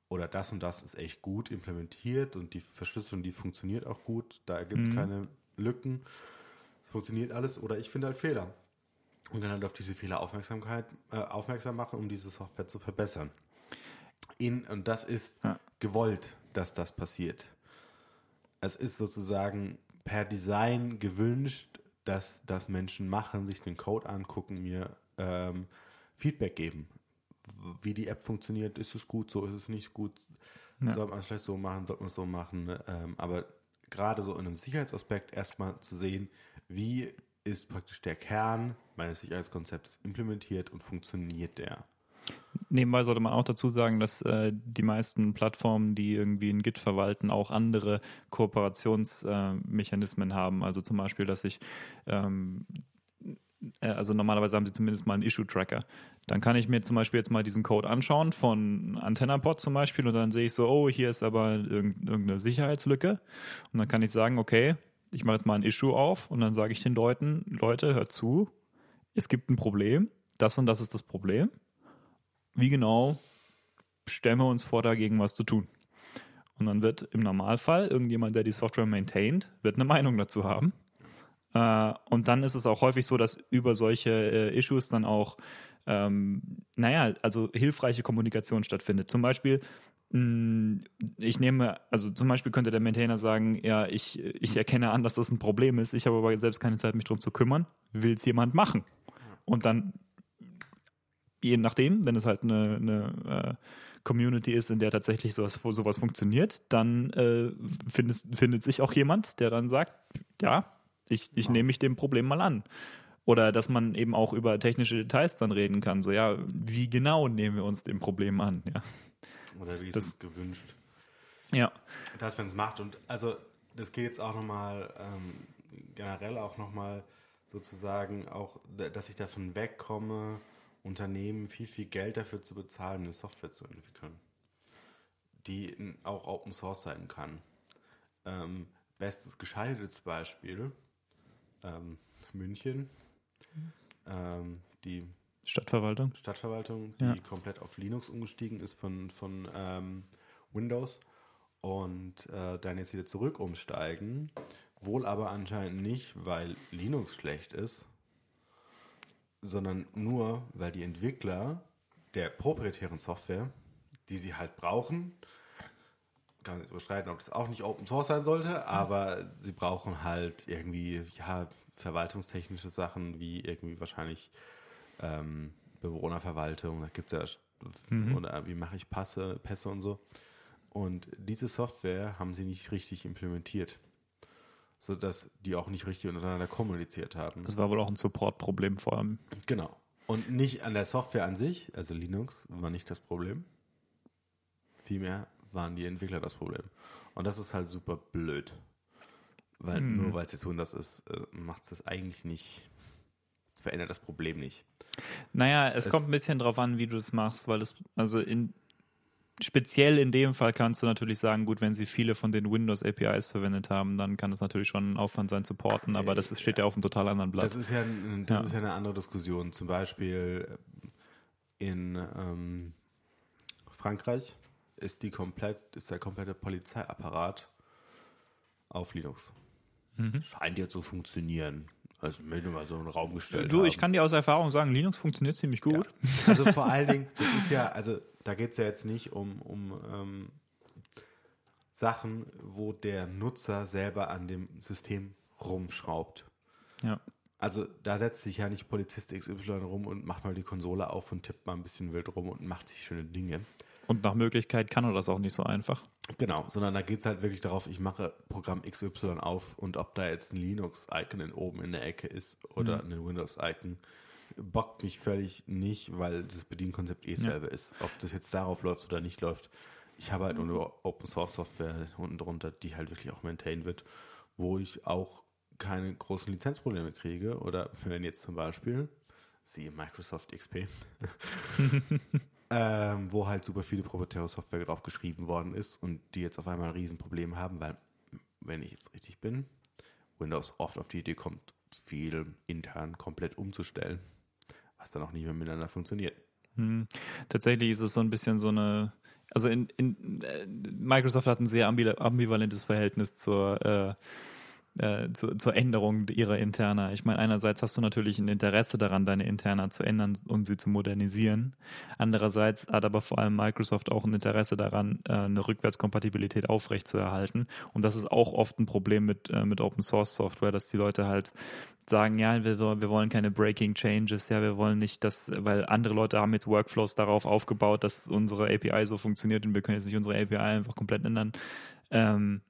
oder das und das ist echt gut implementiert und die Verschlüsselung, die funktioniert auch gut, da gibt es keine Lücken, funktioniert alles oder ich finde halt Fehler und kann halt auf diese Fehler Aufmerksamkeit, äh, aufmerksam machen, um diese Software zu verbessern. In, und das ist Ja. gewollt, dass das passiert. Es ist sozusagen per Design gewünscht, dass das Menschen machen, sich den Code angucken, mir ähm, Feedback geben. Wie die App funktioniert, ist es gut, so ist es nicht gut. Ja. Sollte man es vielleicht so machen, sollte man es so machen. ne? Ähm, aber gerade so in einem Sicherheitsaspekt erstmal zu sehen, wie ist praktisch der Kern meines Sicherheitskonzepts implementiert und funktioniert der. Nebenbei sollte man auch dazu sagen, dass äh, die meisten Plattformen, die irgendwie ein Git verwalten, auch andere Kooperationsmechanismen äh, haben. Also zum Beispiel, dass ich ähm, äh, also normalerweise haben sie zumindest mal einen Issue-Tracker. Dann kann ich mir zum Beispiel jetzt mal diesen Code anschauen von AntennaPod zum Beispiel und dann sehe ich so, oh, hier ist aber irgend- irgendeine Sicherheitslücke. Und dann kann ich sagen, okay, ich mache jetzt mal ein Issue auf und dann sage ich den Leuten, Leute, hört zu, es gibt ein Problem, das und das ist das Problem. Wie genau stellen wir uns vor, dagegen was zu tun? Und dann wird im Normalfall irgendjemand, der die Software maintaint, wird eine Meinung dazu haben. Äh, und dann ist es auch häufig so, dass über solche äh, Issues dann auch, ähm, naja, also hilfreiche Kommunikation stattfindet. Zum Beispiel, mh, ich nehme, also zum Beispiel könnte der Maintainer sagen, ja, ich, ich erkenne an, dass das ein Problem ist, ich habe aber selbst keine Zeit, mich darum zu kümmern, will es jemand machen? Und dann, je nachdem, wenn es halt eine, eine äh, Community ist, in der tatsächlich sowas, sowas funktioniert, dann äh, findet, findet sich auch jemand, der dann sagt, ja, ich, ich nehme mich dem Problem mal an. Oder dass man eben auch über technische Details dann reden kann. So, ja, wie genau nehmen wir uns dem Problem an? Ja. Oder wie ist Das- es gewünscht? Ja. dass man es macht. Und also das geht jetzt auch nochmal ähm, generell auch nochmal sozusagen auch, da- dass ich davon wegkomme, Unternehmen viel, viel Geld dafür zu bezahlen, eine Software zu entwickeln, die auch Open Source sein kann. Ähm, bestes gescheitertes Beispiel, ähm, München, ähm, die Stadtverwaltung. Stadtverwaltung, die Ja. komplett auf Linux umgestiegen ist von, von ähm, Windows und äh, dann jetzt wieder zurück umsteigen. Wohl aber anscheinend nicht, weil Linux schlecht ist, sondern nur, weil die Entwickler der proprietären Software, die sie halt brauchen, kann man überstreiten, ob das auch nicht Open Source sein sollte, aber sie brauchen halt irgendwie, ja, verwaltungstechnische Sachen, wie irgendwie wahrscheinlich ähm, Bewohnerverwaltung, da gibt es ja, oder wie mache ich Passe, Pässe und so. Und diese Software haben sie nicht richtig implementiert, sodass die auch nicht richtig untereinander kommuniziert haben. Das war wohl auch ein Support-Problem vor allem. Genau. Und nicht an der Software an sich, also Linux war nicht das Problem. Vielmehr waren die Entwickler das Problem. Und das ist halt super blöd. Weil Mhm. nur weil es jetzt Windows ist, äh, macht es das eigentlich nicht, verändert das Problem nicht. Naja, es, Es- kommt ein bisschen drauf an, wie du es machst, weil es, also in, speziell in dem Fall kannst du natürlich sagen, gut, wenn sie viele von den Windows APIs verwendet haben, dann kann es natürlich schon ein Aufwand sein, supporten, aber das ist, steht ja auf einem total anderen Blatt. Das ist ja, das Ja. ist ja eine andere Diskussion. Zum Beispiel in ähm, Frankreich ist die komplett, ist der komplette Polizeiapparat auf Linux. Mhm. Scheint ja zu funktionieren. Also mir nur mal so einen Raum gestellt. Du, ich haben. kann dir aus Erfahrung sagen, Linux funktioniert ziemlich gut. Ja. Also vor allen Dingen, das ist ja, also da geht es ja jetzt nicht um, um ähm, Sachen, wo der Nutzer selber an dem System rumschraubt. Ja. Also da setzt sich ja nicht Polizist XY rum und macht mal die Konsole auf und tippt mal ein bisschen wild rum und macht sich schöne Dinge. Und nach Möglichkeit kann er das auch nicht so einfach. Genau, sondern da geht es halt wirklich darauf, ich mache Programm XY auf und ob da jetzt ein Linux-Icon oben in der Ecke ist oder ein Windows-Icon, bockt mich völlig nicht, weil das Bedienkonzept eh selber ist. Ob das jetzt darauf läuft oder nicht läuft. Ich habe halt nur Open Source Software unten drunter, die halt wirklich auch maintained wird, wo ich auch keine großen Lizenzprobleme kriege. Oder wenn jetzt zum Beispiel, siehe Microsoft XP, ähm, wo halt super viele proprietäre Software drauf geschrieben worden ist und die jetzt auf einmal ein Riesenproblem haben, weil, wenn ich jetzt richtig bin, Windows oft auf die Idee kommt, viel intern komplett umzustellen, was dann auch nicht mehr miteinander funktioniert. Hm. Tatsächlich ist es so ein bisschen so eine, also in, in äh, Microsoft hat ein sehr ambivalentes Verhältnis zur äh, äh, zu, zur Änderung ihrer Interna. Ich meine, einerseits hast du natürlich ein Interesse daran, deine Interna zu ändern und sie zu modernisieren. Andererseits hat aber vor allem Microsoft auch ein Interesse daran, äh, eine Rückwärtskompatibilität aufrechtzuerhalten. Und das ist auch oft ein Problem mit, äh, mit Open Source Software, dass die Leute halt sagen, ja, wir, wir wollen keine Breaking Changes, ja, wir wollen nicht, dass, weil andere Leute haben jetzt Workflows darauf aufgebaut, dass unsere API so funktioniert und wir können jetzt nicht unsere API einfach komplett ändern. Ähm,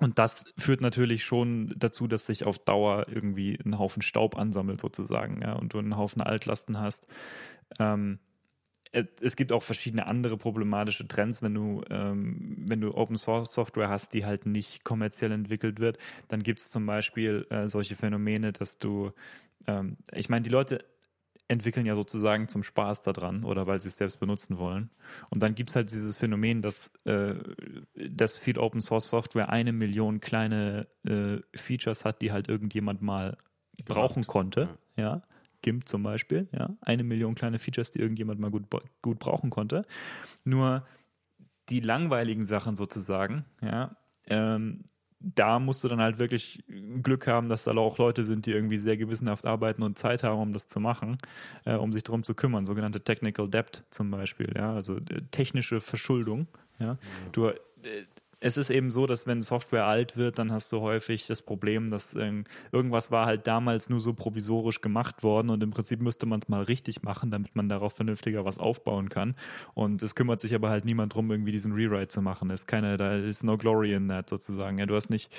und das führt natürlich schon dazu, dass sich auf Dauer irgendwie ein Haufen Staub ansammelt sozusagen, ja, und du einen Haufen Altlasten hast. Ähm, es, es, gibt auch verschiedene andere problematische Trends, wenn du, ähm, wenn du Open Source Software hast, die halt nicht kommerziell entwickelt wird, dann gibt es zum Beispiel äh, solche Phänomene, dass du, ähm, ich meine, die Leute entwickeln ja sozusagen zum Spaß daran oder weil sie es selbst benutzen wollen. Und dann gibt es halt dieses Phänomen, dass, äh, dass viel Open Source Software eine Million kleine äh, Features hat, die halt irgendjemand mal brauchen konnte. Ja. ja. GIMP zum Beispiel, ja. Eine Million kleine Features, die irgendjemand mal gut, gut brauchen konnte. Nur die langweiligen Sachen sozusagen, ja, ähm, da musst du dann halt wirklich Glück haben, dass da auch Leute sind, die irgendwie sehr gewissenhaft arbeiten und Zeit haben, um das zu machen, äh, um sich darum zu kümmern. Sogenannte Technical Debt zum Beispiel, ja, also äh, technische Verschuldung. Ja. ja. Du, äh, es ist eben so, dass wenn Software alt wird, dann hast du häufig das Problem, dass irgendwas war halt damals nur so provisorisch gemacht worden und im Prinzip müsste man es mal richtig machen, damit man darauf vernünftiger was aufbauen kann. Und es kümmert sich aber halt niemand drum, irgendwie diesen Rewrite zu machen. Es ist keine, da ist no glory in that sozusagen. Ja, du hast nicht,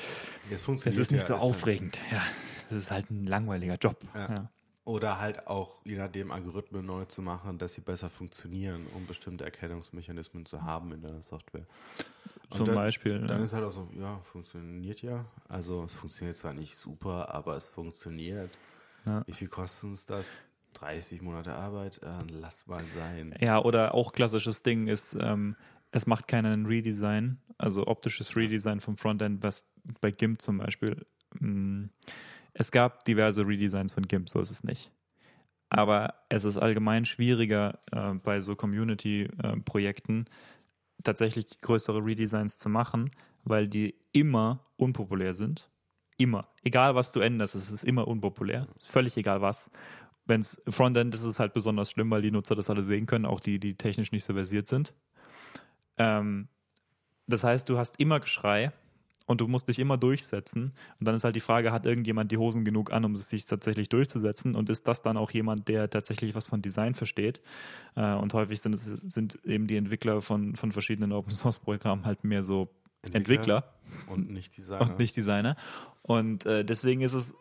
es ist nicht ja, so aufregend. Ja, das ist halt ein langweiliger Job. Ja. ja. Oder halt auch, je nachdem, Algorithmen neu zu machen, dass sie besser funktionieren, um bestimmte Erkennungsmechanismen zu haben in deiner Software. Zum dann, Beispiel. Dann ja. ist halt auch so, ja, funktioniert ja. Also es funktioniert zwar nicht super, aber es funktioniert. Ja. Wie viel kostet uns das? 30 Monate Arbeit? Äh, lass mal sein. Ja, oder auch klassisches Ding ist, ähm, es macht keinen Redesign, also optisches Redesign vom Frontend, was bei GIMP zum Beispiel. Mh, mm, es gab diverse Redesigns von GIMP, so ist es nicht. Aber es ist allgemein schwieriger äh, bei so Community-Projekten äh, tatsächlich größere Redesigns zu machen, weil die immer unpopulär sind. Immer. Egal was du änderst, es ist immer unpopulär. Völlig egal was. Wenn es Frontend ist, ist es halt besonders schlimm, weil die Nutzer das alle sehen können, auch die, die technisch nicht so versiert sind. Ähm, das heißt, du hast immer Geschrei und du musst dich immer durchsetzen. Und dann ist halt die Frage, hat irgendjemand die Hosen genug an, um sich tatsächlich durchzusetzen? Und ist das dann auch jemand, der tatsächlich was von Design versteht? Äh, und häufig sind, es, sind eben die Entwickler von, von verschiedenen Open Source Programmen halt mehr so Entwickler, Entwickler und nicht Designer. Und nicht Designer. Und äh, deswegen ist es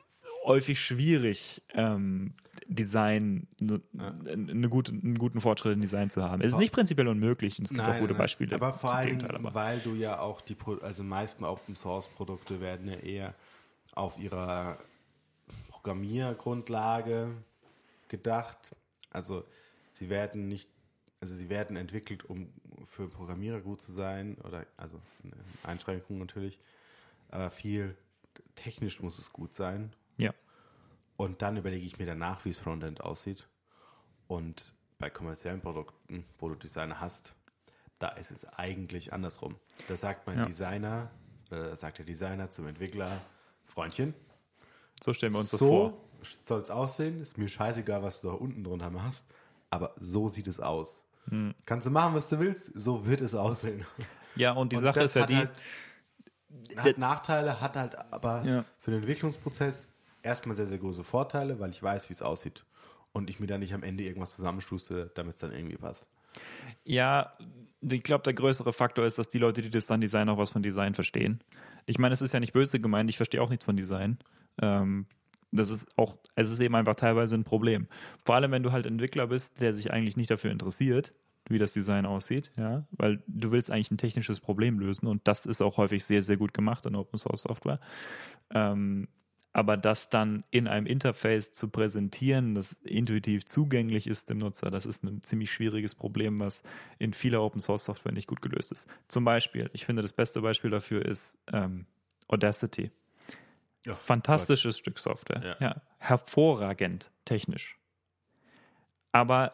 häufig schwierig, ähm, Design, ne, ja. eine gute, einen guten Fortschritt in Design zu haben. Es ist nicht prinzipiell unmöglich und es gibt nein, auch gute nein, Beispiele. Aber vor allem, weil du ja auch die, also meisten Open Source Produkte werden ja eher auf ihrer Programmiergrundlage gedacht. Also sie werden nicht, also sie werden entwickelt, um für Programmierer gut zu sein oder also eine Einschränkung natürlich. Aber viel technisch muss es gut sein. Und dann überlege ich mir danach, wie es Frontend aussieht. Und bei kommerziellen Produkten, wo du Designer hast, da ist es eigentlich andersrum. Da sagt mein ja. Designer, oder da sagt der Designer zum Entwickler, Freundchen, So stellen wir uns das so vor. soll es aussehen. Ist mir scheißegal, was du da unten drunter machst. Aber so sieht es aus. Hm. Kannst du machen, was du willst. So wird es aussehen. Ja, und die Und Sache das ist ja die, Halt, hat Nachteile, hat halt aber Ja. für den Entwicklungsprozess erstmal sehr, sehr große Vorteile, weil ich weiß, wie es aussieht. Und ich mir dann nicht am Ende irgendwas zusammenstuste, damit es dann irgendwie passt. Ja, ich glaube, der größere Faktor ist, dass die Leute, die das dann designen, auch was von Design verstehen. Ich meine, es ist ja nicht böse gemeint, ich verstehe auch nichts von Design. Ähm, das ist auch, es ist eben einfach teilweise ein Problem. Vor allem, wenn du halt Entwickler bist, der sich eigentlich nicht dafür interessiert, wie das Design aussieht, ja, weil du willst eigentlich ein technisches Problem lösen und das ist auch häufig sehr, sehr gut gemacht in Open Source Software. Ähm, aber das dann in einem Interface zu präsentieren, das intuitiv zugänglich ist dem Nutzer, das ist ein ziemlich schwieriges Problem, was in vieler Open Source Software nicht gut gelöst ist. Zum Beispiel, ich finde, das beste Beispiel dafür ist ähm, Audacity. Ja, Fantastisches Stück Software. Ja. Ja. hervorragend technisch. Aber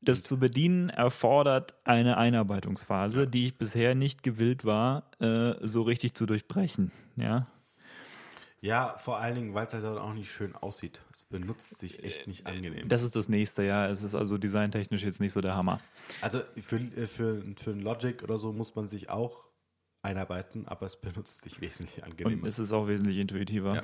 das zu bedienen erfordert eine Einarbeitungsphase, Ja. die ich bisher nicht gewillt war, äh, so richtig zu durchbrechen. Ja. Ja, vor allen Dingen, weil es halt dann auch nicht schön aussieht. Es benutzt sich echt nicht angenehm. Das ist das nächste, ja. Es ist also designtechnisch jetzt nicht so der Hammer. Also für, äh, für, für ein Logic oder so muss man sich auch einarbeiten, aber es benutzt sich wesentlich Und angenehmer. es ist auch wesentlich intuitiver. Ja.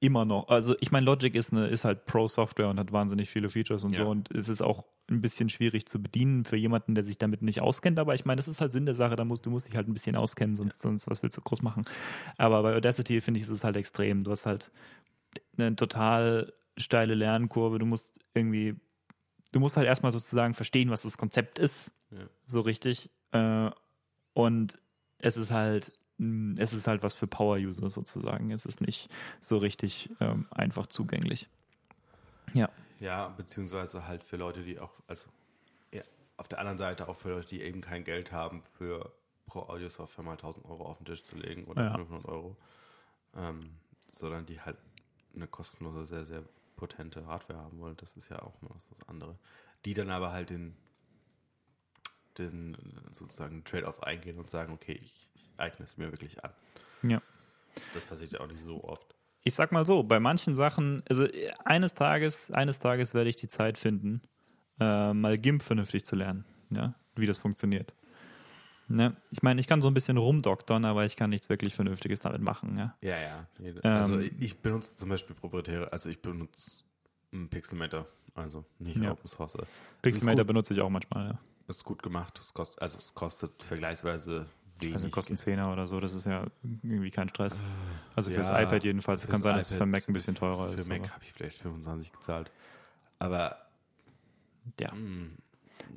Immer noch. Also ich meine, Logic ist, eine, ist halt Pro-Software und hat wahnsinnig viele Features und Ja. so. Und es ist auch ein bisschen schwierig zu bedienen für jemanden, der sich damit nicht auskennt. Aber ich meine, das ist halt Sinn der Sache. Da musst, du musst dich halt ein bisschen auskennen, sonst, sonst was willst du groß machen. Aber bei Audacity finde ich, ist es halt extrem. Du hast halt eine total steile Lernkurve. Du musst irgendwie, du musst halt erstmal sozusagen verstehen, was das Konzept ist. Ja. So richtig. Äh, und es ist halt, es ist halt was für Power-User sozusagen. Es ist nicht so richtig ähm, einfach zugänglich. Ja. Ja, beziehungsweise halt für Leute, die auch, also ja, auf der anderen Seite auch für Leute, die eben kein Geld haben, für pro Audiosoftware mal 1000 Euro auf den Tisch zu legen oder Ja. 500 Euro, ähm, sondern die halt eine kostenlose, sehr, sehr potente Hardware haben wollen. Das ist ja auch noch was anderes. Die dann aber halt den, den sozusagen Trade-off eingehen und sagen, okay, ich eigne es mir wirklich an. Ja. Das passiert ja auch nicht so oft. Ich sag mal so, bei manchen Sachen, also äh, eines Tages, eines Tages werde ich die Zeit finden, äh, mal GIMP vernünftig zu lernen, ja, wie das funktioniert. Ne? Ich meine, ich kann so ein bisschen rumdoktern, aber ich kann nichts wirklich Vernünftiges damit machen, ja. Ja, ja. Also Ähm, ich, benutze zum Beispiel proprietäre, also ich benutze Pixelmator, also nicht Ja. Open Source. Pixelmator gut. benutze ich auch manchmal, ja. Ist gut gemacht, es kostet, also es kostet vergleichsweise wenig. Also kosten Zehner oder so, das ist ja irgendwie kein Stress. Also fürs Ja, iPad jedenfalls. fürs kann sein, dass es für Mac ein bisschen teurer Für ist. Mac aber- habe ich vielleicht 25 gezahlt. Aber Ja. mh,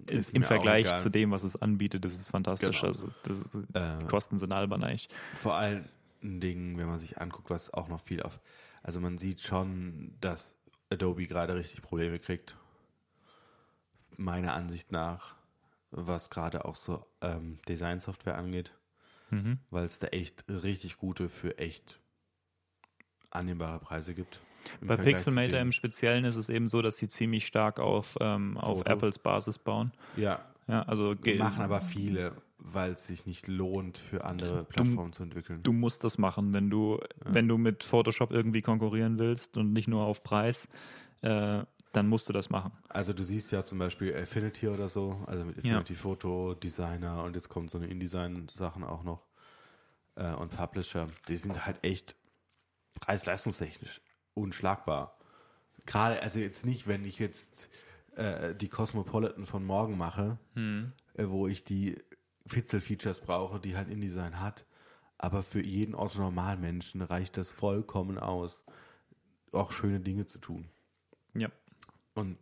Ist ist Im Vergleich zu dem, was es anbietet, das ist fantastisch. Genau. Also das ist, Äh, die Kosten sind albern eigentlich. Vor allen Dingen, wenn man sich anguckt, was auch noch viel auf. Also man sieht schon, dass Adobe gerade richtig Probleme kriegt. Meiner Ansicht nach, was gerade auch so ähm, Designsoftware angeht, Mhm. weil es da echt richtig gute für echt annehmbare Preise gibt. Bei Vergleich Pixelmator im Speziellen ist es eben so, dass sie ziemlich stark auf, ähm, auf Foto. Apples Basis bauen. Ja, Ja, also machen aber viele, weil es sich nicht lohnt, für andere Plattformen zu entwickeln. du musst das machen, wenn du, wenn du mit Photoshop irgendwie konkurrieren willst und nicht nur auf Preis, äh, dann musst du das machen. Also du siehst ja zum Beispiel Affinity oder so, also mit Ja. Affinity Photo, Designer und jetzt kommen so eine InDesign-Sachen auch noch äh, und Publisher. Die sind halt echt preis-leistungstechnisch unschlagbar. Gerade, also jetzt nicht, wenn ich jetzt äh, die Cosmopolitan von morgen mache, Hm. äh, wo ich die Fitzel-Features brauche, die halt InDesign hat, aber für jeden Otto-Normalmenschen reicht das vollkommen aus, auch schöne Dinge zu tun. Ja. Und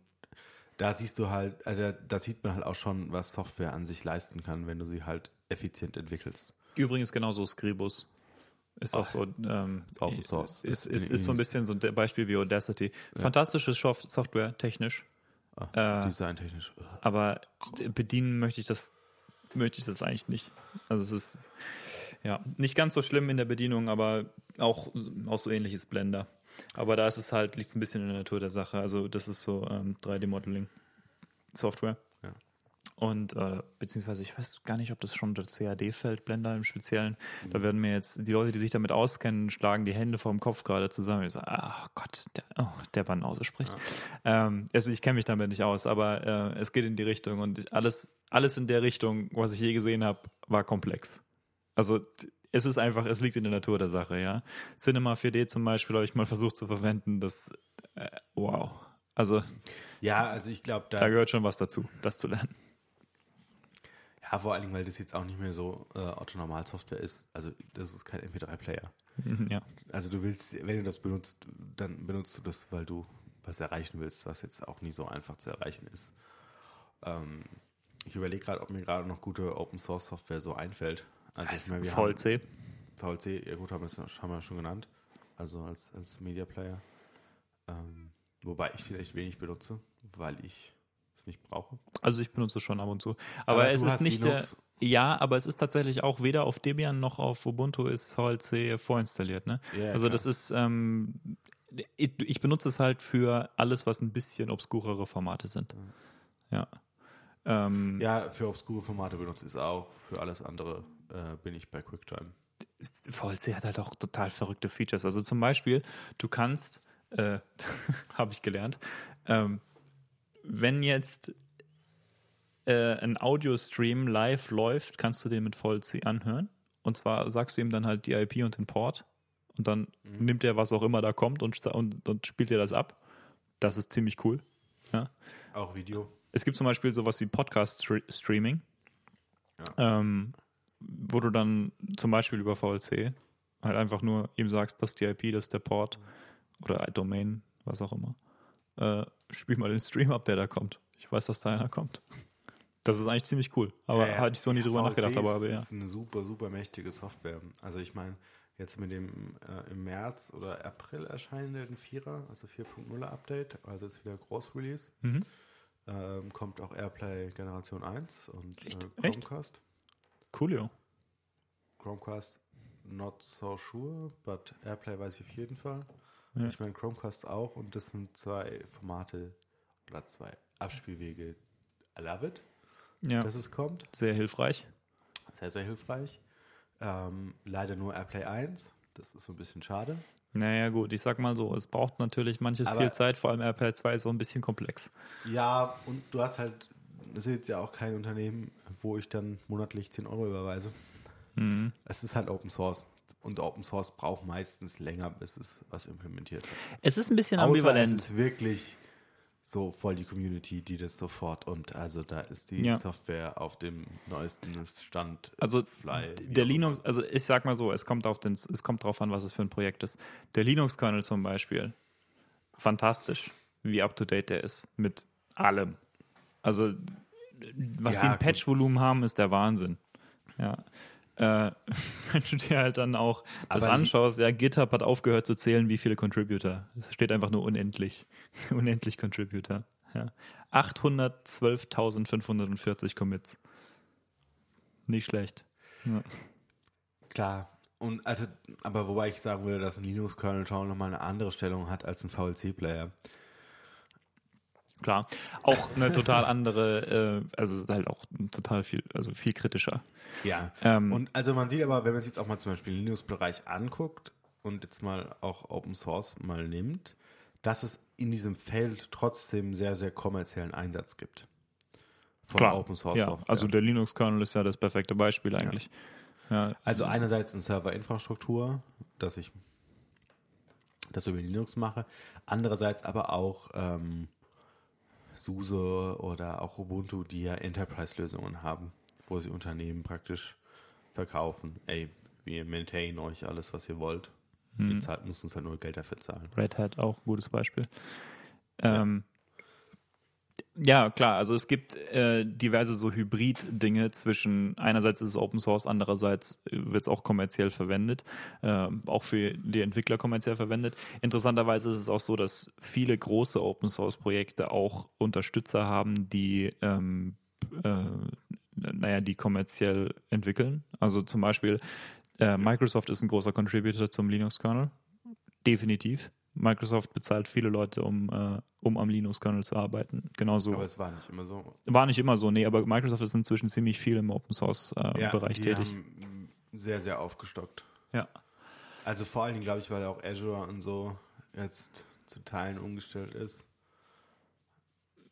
da siehst du halt, also da sieht man halt auch schon, was Software an sich leisten kann, wenn du sie halt effizient entwickelst. Übrigens genauso Scribus. Ist auch so, ähm, Open Source. Ist, Ist- ist, ist so ein bisschen so ein Beispiel wie Audacity. Fantastisches Sof- Software, technisch. Ah, Äh, Designtechnisch. aber bedienen möchte ich das möchte ich das eigentlich nicht. Also es ist ja nicht ganz so schlimm in der Bedienung, aber auch, auch so ähnliches Blender. Aber da ist es halt, liegt es ein bisschen in der Natur der Sache. Also das ist so ähm, 3D-Modeling-Software. Ja. Und äh, beziehungsweise ich weiß gar nicht, ob das schon der CAD fällt, Blender im Speziellen. Da werden mir jetzt die Leute, die sich damit auskennen, schlagen die Hände vor dem Kopf gerade zusammen. Ich so, ach Gott, der, oh, der Banause spricht. Ja. Ähm, also ich kenne mich damit nicht aus, aber äh, es geht in die Richtung und ich, alles, alles in der Richtung, was ich je gesehen habe, war komplex. Also es ist einfach, es liegt in der Natur der Sache, ja. Cinema 4D zum Beispiel habe ich mal versucht zu verwenden, das, äh, wow. Also, ja, also ich glaube, da, da gehört schon was dazu, das zu lernen. Ja, vor allen Dingen, weil das jetzt auch nicht mehr so äh, Otto-Normal-Software ist. Also das ist kein MP3-Player. Ja. Also du willst, wenn du das benutzt, dann benutzt du das, weil du was erreichen willst, was jetzt auch nie so einfach zu erreichen ist. Ähm, ich überlege gerade, ob mir gerade noch gute Open-Source-Software so einfällt. Also ich meine, VLC. Haben, VLC, ja gut, haben wir, haben wir schon genannt. Also als, als Media-Player. Ähm, wobei ich vielleicht wenig benutze, weil ich nicht brauche. Also ich benutze es schon ab und zu. Aber, aber es ist nicht Linux. der. Ja, aber es ist tatsächlich auch weder auf Debian noch auf Ubuntu ist VLC vorinstalliert. Ne? Ja, also klar. das ist, ähm, ich, benutze es halt für alles, was ein bisschen obskurere Formate sind. Ja. Ähm, ja, für obskure Formate benutze ich es auch. Für alles andere äh, bin ich bei QuickTime. VLC hat halt auch total verrückte Features. Also zum Beispiel, du kannst, äh, habe ich gelernt, ähm, wenn jetzt äh, ein Audio-Stream live läuft, kannst du den mit VLC anhören. Und zwar sagst du ihm dann halt die IP und den Port. Und dann mhm. nimmt er, was auch immer da kommt und, und, und spielt dir das ab. Das ist ziemlich cool. Ja. Auch Video. Es gibt zum Beispiel sowas wie Podcast-Streaming, ja. ähm, wo du dann zum Beispiel über VLC halt einfach nur ihm sagst, das ist die IP, das ist der Port oder Domain, was auch immer äh, spiel mal den Stream ab, der da kommt. Ich weiß, dass da einer kommt. Das ist eigentlich ziemlich cool. Aber ja, hatte ich so nie drüber nachgedacht. Aber, aber ja. ist eine super, super mächtige Software. Also ich meine, jetzt mit dem äh, im März oder April erscheinenden Vierer, also 4.0 Update, also jetzt wieder Groß-Release, mhm. ähm, kommt auch AirPlay Generation 1 und? Äh, Chromecast. Echt? Coolio. Chromecast not so sure, but AirPlay weiß ich auf jeden Fall. Ja. Ich meine, Chromecast auch und das sind zwei Formate oder zwei Abspielwege. I love it, ja. dass es kommt. Sehr hilfreich. Sehr, sehr hilfreich. Ähm, leider nur AirPlay 1. Das ist so ein bisschen schade. Naja, gut, ich sag mal so, es braucht natürlich manches Aber viel Zeit, vor allem AirPlay 2 ist so ein bisschen komplex. Ja, und du hast halt, das ist jetzt ja auch kein Unternehmen, wo ich dann monatlich 10 Euro überweise. Mhm. Es ist halt Open Source und Open Source braucht meistens länger, bis es was implementiert wird. Es ist ein bisschen ambivalent. es ist wirklich so voll die Community, die das sofort und also da ist die ja. Software auf dem neuesten Stand. Also Fly, der Linux, also ich sag mal so, es kommt auf den, es kommt drauf an, was es für ein Projekt ist. Der Linux-Kernel zum Beispiel, fantastisch, wie up to date der ist mit allem. Also was ja, die ein Patch-Volumen haben, ist der Wahnsinn. Ja äh, wenn du dir halt dann auch das Aber anschaust, ja, GitHub hat aufgehört zu zählen, wie viele Contributor. Es steht einfach nur unendlich. unendlich Contributor. Ja. 812.540 Commits. Nicht schlecht. Ja. Klar. Und also, aber wobei ich sagen würde, dass ein Linux-Kernel schon nochmal eine andere Stellung hat als ein VLC-Player. Klar, auch eine total andere, äh, also halt auch total viel, also viel kritischer. Ja. Ähm, und also man sieht aber, wenn man sich jetzt auch mal zum Beispiel den Linux-Bereich anguckt und jetzt mal auch Open Source mal nimmt, dass es in diesem Feld trotzdem sehr, sehr kommerziellen Einsatz gibt. Von Klar. Open Source ja, Software. Also der Linux-Kernel ist ja das perfekte Beispiel eigentlich. Ja. ja. Also einerseits eine Serverinfrastruktur, dass ich das über Linux mache, andererseits aber auch ähm, SUSE oder auch Ubuntu, die ja Enterprise-Lösungen haben, wo sie Unternehmen praktisch verkaufen. Ey, wir maintain euch alles, was ihr wollt. Hm. Ihr zahlt, müsst uns halt nur Geld dafür zahlen. Red Hat auch ein gutes Beispiel. Ähm, ja, klar. Also es gibt äh, diverse so Hybrid-Dinge zwischen einerseits ist es Open Source, andererseits wird es auch kommerziell verwendet, äh, auch für die Entwickler kommerziell verwendet. Interessanterweise ist es auch so, dass viele große Open Source-Projekte auch Unterstützer haben, die ähm, äh, naja, die kommerziell entwickeln. Also zum Beispiel äh, Microsoft ist ein großer Contributor zum Linux-Kernel. Definitiv Microsoft bezahlt viele Leute, um, äh, um am Linux-Kernel zu arbeiten. Genauso. Aber es war nicht immer so. War nicht immer so, nee, aber Microsoft ist inzwischen ziemlich viel im Open Source-Bereich die tätig. haben sehr, sehr aufgestockt. Ja. Also vor allen Dingen, glaube ich, weil auch Azure und so jetzt zu Teilen umgestellt ist.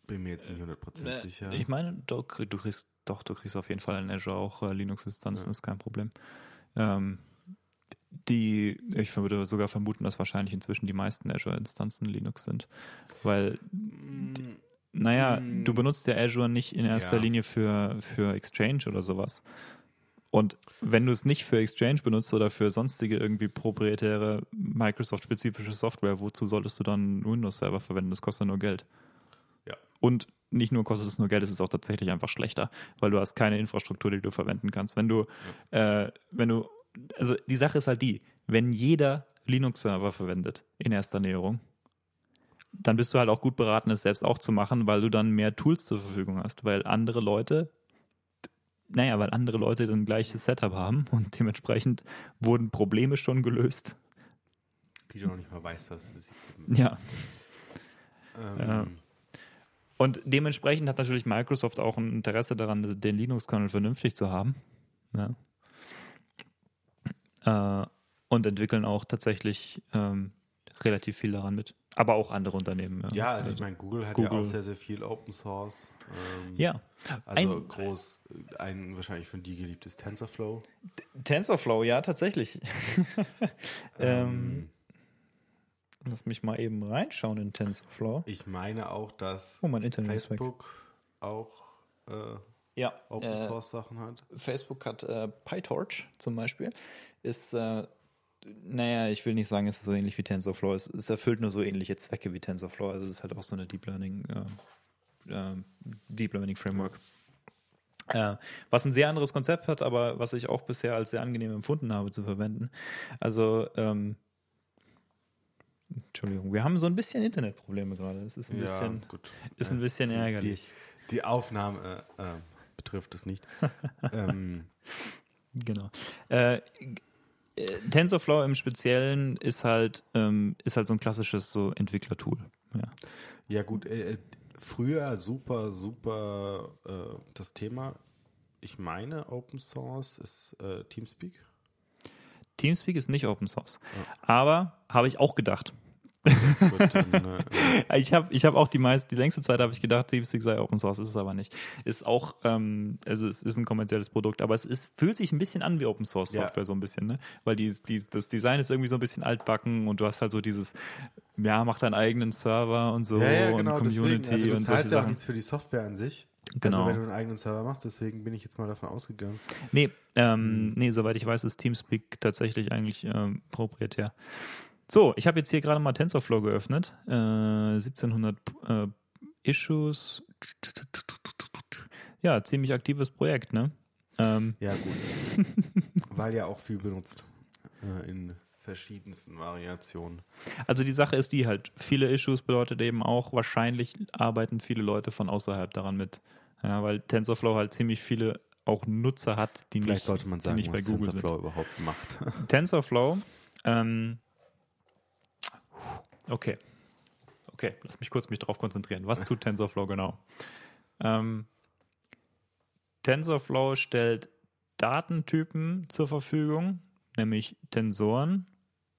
Bin mir jetzt nicht 100% sicher. Ich meine, du, du kriegst doch, du kriegst auf jeden Fall in Azure auch äh, Linux-Instanzen, Ja. ist kein Problem. Ähm, die, ich würde sogar vermuten, dass wahrscheinlich inzwischen die meisten Azure-Instanzen Linux sind. Weil, Mm, naja, Mm. du benutzt ja Azure nicht in erster Ja. Linie für, für Exchange oder sowas. Und wenn du es nicht für Exchange benutzt oder für sonstige irgendwie proprietäre Microsoft-spezifische Software, wozu solltest du dann Windows-Server verwenden? Das kostet nur Geld. Ja. Und nicht nur kostet es nur Geld, es ist auch tatsächlich einfach schlechter, weil du hast keine Infrastruktur, die du verwenden kannst. Wenn du, äh, wenn du, also die Sache ist halt die, wenn jeder Linux-Server verwendet in erster Näherung, dann bist du halt auch gut beraten, es selbst auch zu machen, weil du dann mehr Tools zur Verfügung hast, weil andere Leute, naja, weil andere Leute dann gleiches Setup haben und dementsprechend wurden Probleme schon gelöst. die du noch nicht mal weißt, dass es. Ja. Ähm, Ja. Und dementsprechend hat natürlich Microsoft auch ein Interesse daran, den Linux-Kernel vernünftig zu haben. Ja. Äh, und entwickeln auch tatsächlich ähm, relativ viel daran mit. Aber auch andere Unternehmen. Ja, also ich meine, Google hat Google. ja auch sehr, sehr viel Open Source. Ähm, ja. Also Ein- groß, ein wahrscheinlich von dir geliebtes TensorFlow. TensorFlow, ja, tatsächlich. Ähm, Lass mich mal eben reinschauen in TensorFlow. ich meine auch, dass Oh. Facebook auch äh, Ja, Open äh, Source Sachen hat. Facebook hat äh, PyTorch zum Beispiel. Ist, äh, naja, ich will nicht sagen, es ist so ähnlich wie TensorFlow. Es, es erfüllt nur so ähnliche Zwecke wie TensorFlow. Also es ist halt auch so eine Deep Learning, äh, äh, Deep Learning Framework. Äh, was ein sehr anderes Konzept hat, aber was ich auch bisher als sehr angenehm empfunden habe zu verwenden. Also, ähm, Entschuldigung, wir haben so ein bisschen Internetprobleme gerade. Es ist ein bisschen, gut. ist ein bisschen die, ärgerlich. Die, die Aufnahme äh, betrifft es nicht. ähm, Genau. Äh, äh, TensorFlow im Speziellen ist halt, ähm, ist halt so ein klassisches so Entwicklertool. Ja. ja, gut. Äh, früher super, super äh, das Thema. Ich meine, Open Source ist äh, Teamspeak. Teamspeak ist nicht Open Source. Aber habe ich auch gedacht. Gut, dann, äh, Ich habe ich hab auch die meiste, die längste Zeit habe ich gedacht, Teamspeak sei Open Source, ist es aber nicht. Ist auch, ähm, also es ist ein kommerzielles Produkt, aber es ist, fühlt sich ein bisschen an wie Open Source Ja. Software so ein bisschen, ne? Weil die, die, das Design ist irgendwie so ein bisschen altbacken und du hast halt so dieses, ja, mach deinen eigenen Server und so ja, ja, und genau. Community deswegen. Also du und solche ja auch Sachen. nichts für die Software an sich. Genau. Also wenn du einen eigenen Server machst, deswegen bin ich jetzt mal davon ausgegangen. Nee, ähm, nee, soweit ich weiß, ist Teamspeak tatsächlich eigentlich ähm, proprietär. So, ich habe jetzt hier gerade mal TensorFlow geöffnet. Äh, 1700 äh, Issues. Ja, ziemlich aktives Projekt, ne? Ähm, Ja, gut. Weil ja auch viel benutzt. Äh, in verschiedensten Variationen. also die Sache ist die halt, viele Issues bedeutet eben auch, wahrscheinlich arbeiten viele Leute von außerhalb daran mit. Ja, weil TensorFlow halt ziemlich viele auch Nutzer hat, die Vielleicht nicht, sollte man die sagen, nicht bei was Google sind. TensorFlow überhaupt macht. TensorFlow. Ähm, okay. Okay, lass mich kurz mich darauf konzentrieren. Was tut TensorFlow genau? Ähm, TensorFlow stellt Datentypen zur Verfügung, nämlich Tensoren,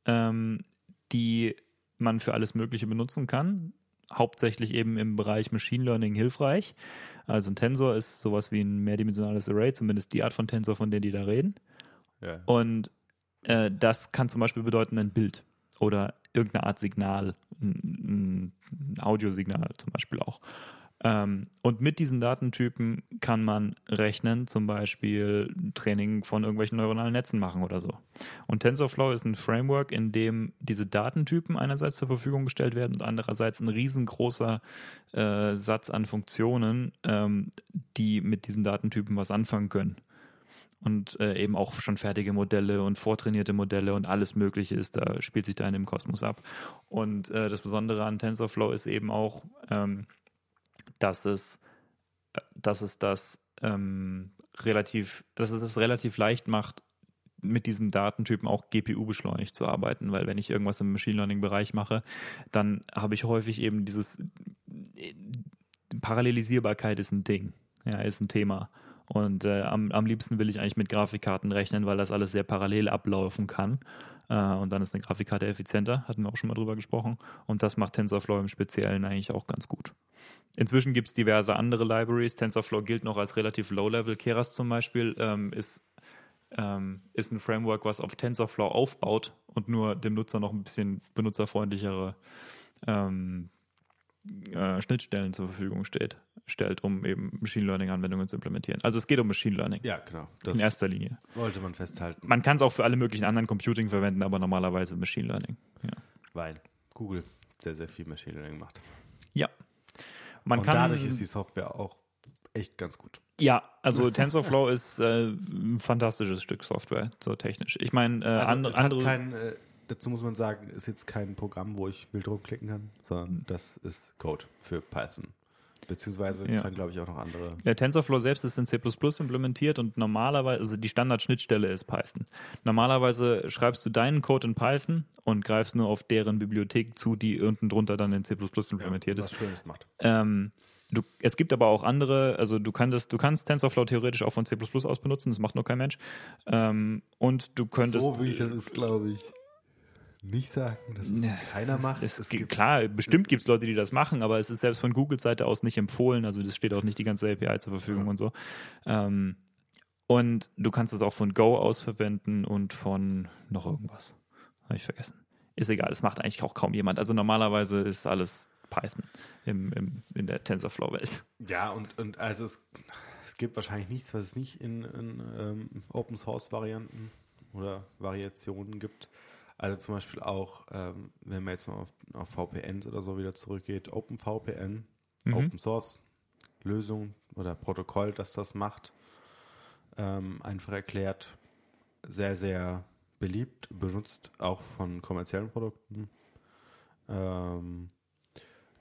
ähm, die man für alles Mögliche benutzen kann. Hauptsächlich eben im Bereich Machine Learning hilfreich. Also ein Tensor ist sowas wie ein mehrdimensionales Array, zumindest die Art von Tensor, von der die da reden. ja. Und äh, das kann zum Beispiel bedeuten ein Bild oder irgendeine Art Signal, ein, Audiosignal zum Beispiel auch. Ähm, und mit diesen Datentypen kann man rechnen, zum Beispiel Training von irgendwelchen neuronalen Netzen machen oder so. Und TensorFlow ist ein Framework, in dem diese Datentypen einerseits zur Verfügung gestellt werden und andererseits ein riesengroßer äh, Satz an Funktionen, ähm, die mit diesen Datentypen was anfangen können und äh, eben auch schon fertige Modelle und vortrainierte Modelle und alles Mögliche ist da, spielt sich da in dem Kosmos ab. Und äh, das Besondere an TensorFlow ist eben auch, ähm, dass es, äh, dass es das ähm, relativ, dass es das relativ leicht macht, mit diesen Datentypen auch GPU-beschleunigt zu arbeiten, weil wenn ich irgendwas im Machine Learning-Bereich mache, dann habe ich häufig eben dieses Parallelisierbarkeit ist ein Ding, ja, ist ein Thema. Und äh, am, am liebsten will ich eigentlich mit Grafikkarten rechnen, weil das alles sehr parallel ablaufen kann. Äh, und dann ist eine Grafikkarte effizienter, hatten wir auch schon mal drüber gesprochen. Und das macht TensorFlow im Speziellen eigentlich auch ganz gut. Inzwischen gibt es diverse andere Libraries. TensorFlow gilt noch als relativ low-level. Keras zum Beispiel ähm, ist, ähm, ist ein Framework, was auf TensorFlow aufbaut und nur dem Nutzer noch ein bisschen benutzerfreundlichere ähm, äh, Schnittstellen zur Verfügung steht, stellt, um eben Machine Learning-Anwendungen zu implementieren. Also es geht um Machine Learning. Ja, genau. in erster Linie. Sollte man festhalten. Man kann es auch für alle möglichen anderen Computing verwenden, aber normalerweise Machine Learning. Ja. Weil Google sehr, sehr viel Machine Learning macht. Ja. Man Und kann, dadurch ist die Software auch echt ganz gut. ja, also TensorFlow ist äh, ein fantastisches Stück Software, so technisch. Ich meine, äh, Also hat andere kein, äh, dazu muss man sagen, ist jetzt kein Programm, wo ich wild rumklicken kann, Hm. sondern das ist Code für Python. Beziehungsweise Ja. kann, glaube ich, auch noch andere. Ja, TensorFlow selbst ist in C++ implementiert und normalerweise, also die Standardschnittstelle ist Python. Normalerweise schreibst du deinen Code in Python und greifst nur auf deren Bibliothek zu, die unten drunter dann in C++ implementiert was ist. Schönes macht. Ähm, du, es gibt aber auch andere, also du kannst, du kannst TensorFlow theoretisch auch von C++ aus benutzen, das macht nur kein Mensch. Ähm, und du könntest... So wie ich das ist, glaube ich, nicht sagen, dass es keiner macht. Es, Es gibt, klar, bestimmt gibt es Leute, die das machen, aber es ist selbst von Googles Seite aus nicht empfohlen. Also das steht auch nicht die ganze API zur Verfügung Ja. und so. Ähm, und du kannst es auch von Go aus verwenden und von noch irgendwas. Habe ich vergessen. Ist egal, das macht eigentlich auch kaum jemand. Also normalerweise ist alles Python im, im, in der TensorFlow-Welt. Ja, und, und also es, es gibt wahrscheinlich nichts, was es nicht in, in ähm, Open Source Varianten oder Variationen gibt. Also zum Beispiel auch, ähm, wenn man jetzt mal auf, auf VPNs oder so wieder zurückgeht, OpenVPN, Mhm. Open Source Lösung oder Protokoll, das das macht, ähm, einfach erklärt, sehr, sehr beliebt, benutzt auch von kommerziellen Produkten. Ähm,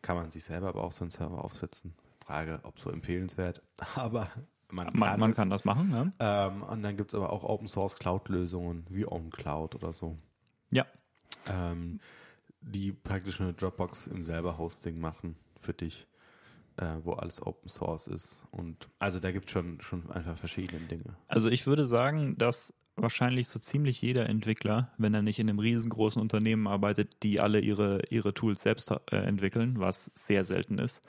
kann man sich selber aber auch so einen Server aufsetzen. Frage, ob so empfehlenswert, aber man kann, Man, man es. kann das machen, ja. Ähm, und dann gibt es aber auch Open Source Cloud-Lösungen wie OwnCloud oder so, Ja. ähm, die praktisch eine Dropbox im selber Hosting machen für dich, äh, wo alles Open Source ist. Und also da gibt es schon, schon einfach verschiedene Dinge. Also ich würde sagen, dass wahrscheinlich so ziemlich jeder Entwickler, wenn er nicht in einem riesengroßen Unternehmen arbeitet, die alle ihre, ihre Tools selbst äh, entwickeln, was sehr selten ist.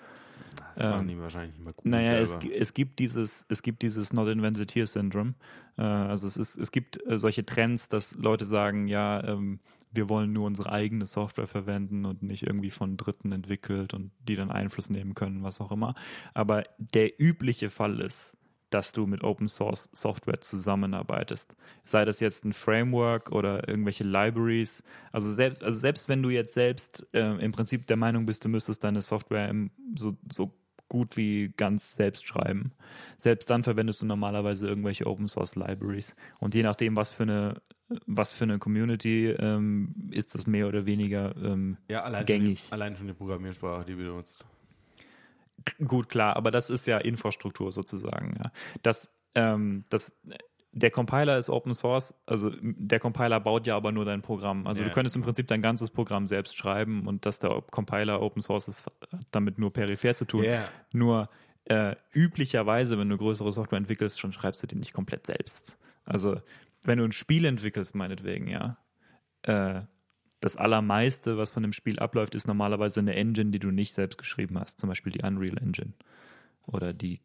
Ähm, die wahrscheinlich nicht mal gut. Naja, es, es gibt dieses, es gibt dieses Not Invented Here Syndrome. Äh, also es ist, es gibt äh, solche Trends, dass Leute sagen, ja, ähm, wir wollen nur unsere eigene Software verwenden und nicht irgendwie von Dritten entwickelt und die dann Einfluss nehmen können, was auch immer. Aber der übliche Fall ist, dass du mit Open Source Software zusammenarbeitest. Sei das jetzt ein Framework oder irgendwelche Libraries. Also selbst, also selbst wenn du jetzt selbst äh, im Prinzip der Meinung bist, du müsstest deine Software im, so, so gut wie ganz selbst schreiben. Selbst dann verwendest du normalerweise irgendwelche Open Source Libraries. Und je nachdem, was für eine, was für eine Community ähm, ist das mehr oder weniger ähm, ja, allein gängig. Schon die, allein schon die Programmiersprache, die wir benutzt. Gut, klar, aber das ist ja Infrastruktur sozusagen. Ja. Das, ähm, das, der Compiler ist Open Source, also der Compiler baut ja aber nur dein Programm. Also Ja, du könntest im klar. Prinzip dein ganzes Programm selbst schreiben und dass der Compiler Open Source ist, hat damit nur peripher zu tun. Ja. Nur äh, üblicherweise, wenn du größere Software entwickelst, schon schreibst du die nicht komplett selbst. Also wenn du ein Spiel entwickelst, meinetwegen, ja, äh, das Allermeiste, was von dem Spiel abläuft, ist normalerweise eine Engine, die du nicht selbst geschrieben hast. Zum Beispiel die Unreal Engine oder die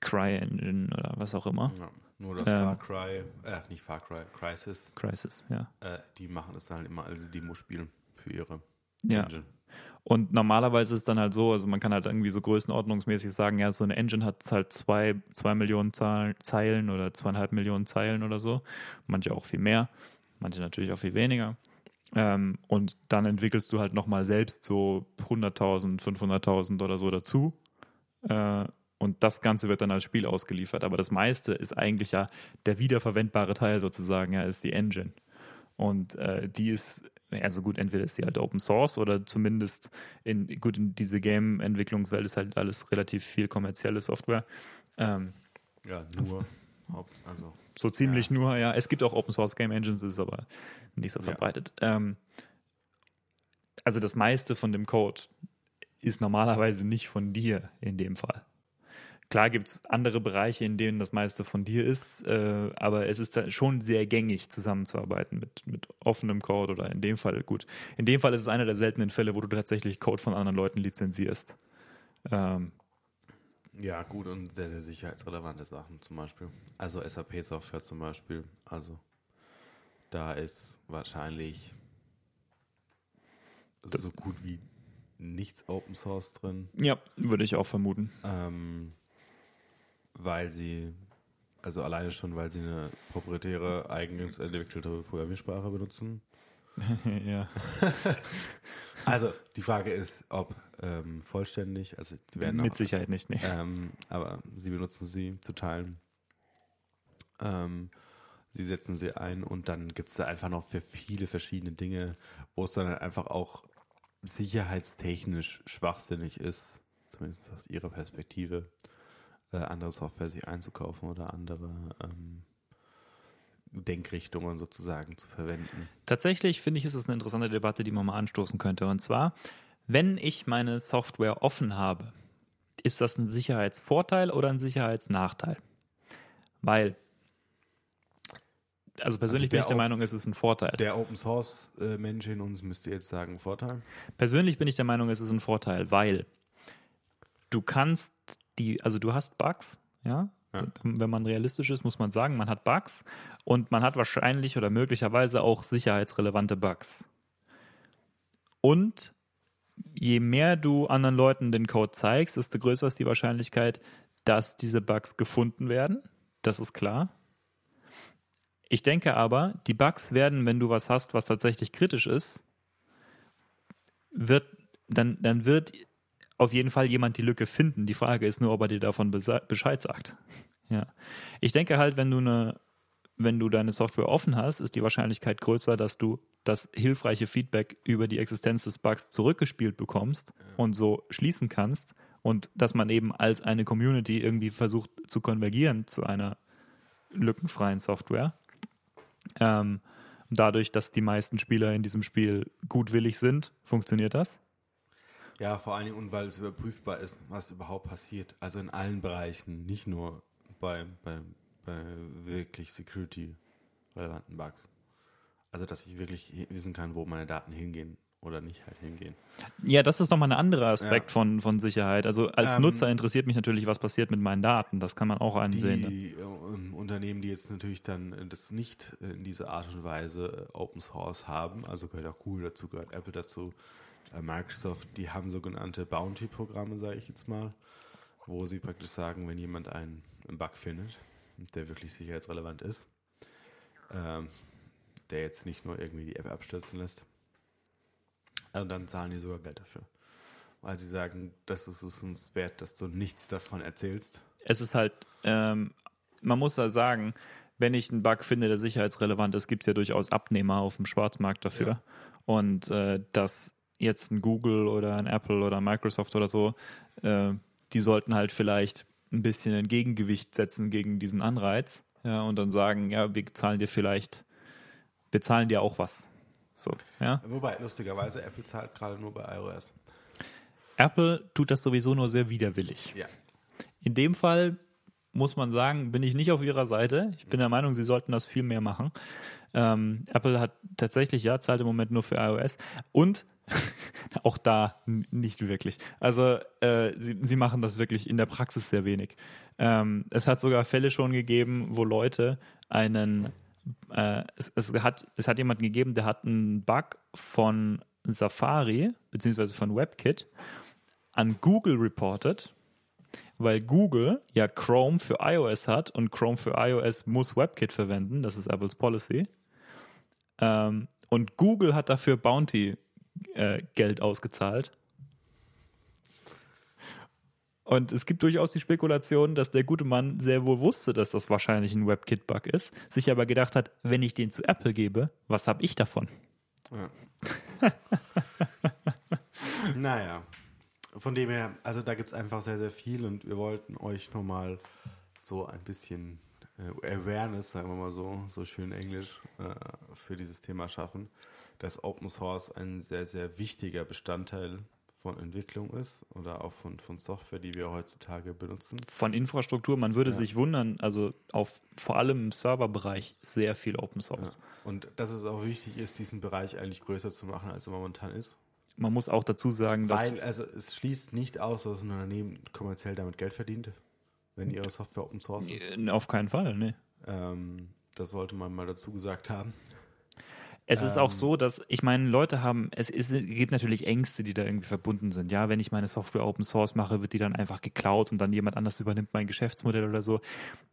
Cry Engine oder was auch immer. Ja, nur das Ähm. Far Cry, äh, nicht Far Cry, Crisis, Crisis, ja. äh, die machen es dann halt immer als Demo-Spiel für ihre Ja. Engine. Und normalerweise ist es dann halt so, also man kann halt irgendwie so größenordnungsmäßig sagen, ja, so eine Engine hat halt zwei, zwei Millionen Zeilen oder zweieinhalb Millionen Zeilen oder so. Manche auch viel mehr, manche natürlich auch viel weniger. Ähm, und dann entwickelst du halt nochmal selbst so 100.000, 500.000 oder so dazu. Äh, und das Ganze wird dann als Spiel ausgeliefert. Aber das meiste ist eigentlich ja der wiederverwendbare Teil sozusagen, ja, ist die Engine. Und äh, die ist, also gut, entweder ist die halt Open Source oder zumindest in, gut, in diese Game-Entwicklungswelt ist halt alles relativ viel kommerzielle Software. Ähm, Ja, nur. Also, So ziemlich nur, ja. Es gibt auch Open Source Game Engines, ist aber nicht so Ja. verbreitet. Ähm, also das meiste von dem Code ist normalerweise nicht von dir in dem Fall. Klar gibt es andere Bereiche, in denen das meiste von dir ist, äh, aber es ist schon sehr gängig, zusammenzuarbeiten mit, mit offenem Code oder in dem Fall, gut, in dem Fall ist es einer der seltenen Fälle, wo du tatsächlich Code von anderen Leuten lizenzierst. Ähm, ja, gut und sehr, sehr sicherheitsrelevante Sachen zum Beispiel. Also SAP-Software zum Beispiel. Also da ist wahrscheinlich so gut wie nichts Open Source drin. ja, würde ich auch vermuten. Ähm, weil sie, also alleine schon, weil sie eine proprietäre, eigens entwickelte Programmiersprache benutzen. ja. Also die Frage ist, ob ähm, vollständig, also sie werden Mit auch, Sicherheit nicht, nee. ähm, aber sie benutzen sie zu teilen. Ähm, sie setzen sie ein und dann gibt es da einfach noch für viele verschiedene Dinge, wo es dann halt einfach auch sicherheitstechnisch schwachsinnig ist, zumindest aus ihrer Perspektive, äh, andere Software sich einzukaufen oder andere ähm, Denkrichtungen sozusagen zu verwenden. Tatsächlich finde ich, ist es eine interessante Debatte, die man mal anstoßen könnte. Und zwar, wenn ich meine Software offen habe, ist das ein Sicherheitsvorteil oder ein Sicherheitsnachteil? Weil, also persönlich Also bin ich der Op- Meinung, es ist ein Vorteil. Der Open Source äh, Mensch in uns müsste jetzt sagen Vorteil. Persönlich bin ich der Meinung, es ist ein Vorteil, weil du kannst die, also du hast Bugs, ja. Ja. Wenn man realistisch ist, muss man sagen, man hat Bugs und man hat wahrscheinlich oder möglicherweise auch sicherheitsrelevante Bugs. Und je mehr du anderen Leuten den Code zeigst, desto größer ist die Wahrscheinlichkeit, dass diese Bugs gefunden werden. Das ist klar. Ich denke aber, die Bugs werden, wenn du was hast, was tatsächlich kritisch ist, wird, dann, dann wird auf jeden Fall jemand die Lücke finden. Die Frage ist nur, ob er dir davon Bescheid sagt. Ja. Ich denke halt, wenn du eine, wenn du deine Software offen hast, ist die Wahrscheinlichkeit größer, dass du das hilfreiche Feedback über die Existenz des Bugs zurückgespielt bekommst und so schließen kannst und dass man eben als eine Community irgendwie versucht zu konvergieren zu einer lückenfreien Software. Ähm, dadurch, dass die meisten Spieler in diesem Spiel gutwillig sind, funktioniert das. Ja, vor allen Dingen und weil es überprüfbar ist, was überhaupt passiert. Also in allen Bereichen, nicht nur bei, bei, bei wirklich security-relevanten Bugs. Also dass ich wirklich wissen kann, wo meine Daten hingehen oder nicht halt hingehen. Ja, das ist nochmal ein anderer Aspekt Ja. von, von Sicherheit. Also als Ähm, Nutzer interessiert mich natürlich, was passiert mit meinen Daten. Das kann man auch ansehen. Die äh, Unternehmen, die jetzt natürlich dann das nicht in dieser Art und Weise Open Source haben, also gehört auch Google dazu, gehört Apple dazu, Microsoft, die haben sogenannte Bounty-Programme, sage ich jetzt mal, wo sie praktisch sagen, wenn jemand einen, Bug findet, der wirklich sicherheitsrelevant ist, ähm, der jetzt nicht nur irgendwie die App abstürzen lässt, äh, dann zahlen die sogar Geld dafür. Weil sie sagen, das ist es uns wert, dass du nichts davon erzählst. Es ist halt, ähm, man muss da sagen, wenn ich einen Bug finde, der sicherheitsrelevant ist, gibt es ja durchaus Abnehmer auf dem Schwarzmarkt dafür. Ja. Und äh, dass jetzt ein Google oder ein Apple oder Microsoft oder so, äh, die sollten halt vielleicht ein bisschen ein Gegengewicht setzen gegen diesen Anreiz ja, und dann sagen, ja, wir zahlen dir vielleicht, wir zahlen dir auch was. So, ja. Wobei, lustigerweise, Apple zahlt gerade nur bei iOS. Apple tut das sowieso nur sehr widerwillig. Ja. In dem Fall muss man sagen, bin ich nicht auf ihrer Seite. Ich bin der Meinung, sie sollten das viel mehr machen. Ähm, Apple hat tatsächlich, ja, zahlt im Moment nur für iOS und auch da nicht wirklich. Also äh, sie, sie machen das wirklich in der Praxis sehr wenig. Ähm, es hat sogar Fälle schon gegeben, wo Leute einen, äh, es, es, hat, es hat jemanden gegeben, der hat einen Bug von Safari beziehungsweise von WebKit an Google reported, weil Google ja Chrome für iOS hat und Chrome für iOS muss WebKit verwenden, das ist Apples Policy. Ähm, und Google hat dafür Bounty äh, Geld ausgezahlt. Und es gibt durchaus die Spekulation, dass der gute Mann sehr wohl wusste, dass das wahrscheinlich ein WebKit-Bug ist, sich aber gedacht hat, wenn ich den zu Apple gebe, was habe ich davon? Ja. naja. Von dem her, also da gibt es einfach sehr, sehr viel und wir wollten euch nochmal so ein bisschen äh, Awareness, sagen wir mal so, so schön Englisch, äh, für dieses Thema schaffen, dass Open Source ein sehr, sehr wichtiger Bestandteil von Entwicklung ist oder auch von, von Software, die wir heutzutage benutzen. Von Infrastruktur, man würde Ja. sich wundern, also auf vor allem im Serverbereich sehr viel Open Source. Ja. Und dass es auch wichtig ist, diesen Bereich eigentlich größer zu machen, als er momentan ist. Man muss auch dazu sagen, dass Weil, also es schließt nicht aus, dass ein Unternehmen kommerziell damit Geld verdient, wenn ihre Software Open Source ist. Auf keinen Fall, ne. Ähm, das sollte man mal dazu gesagt haben. Es ist auch Ähm. so, dass, ich meine, Leute haben, es, ist, es gibt natürlich Ängste, die da irgendwie verbunden sind. Ja, wenn ich meine Software Open Source mache, wird die dann einfach geklaut und dann jemand anders übernimmt mein Geschäftsmodell oder so.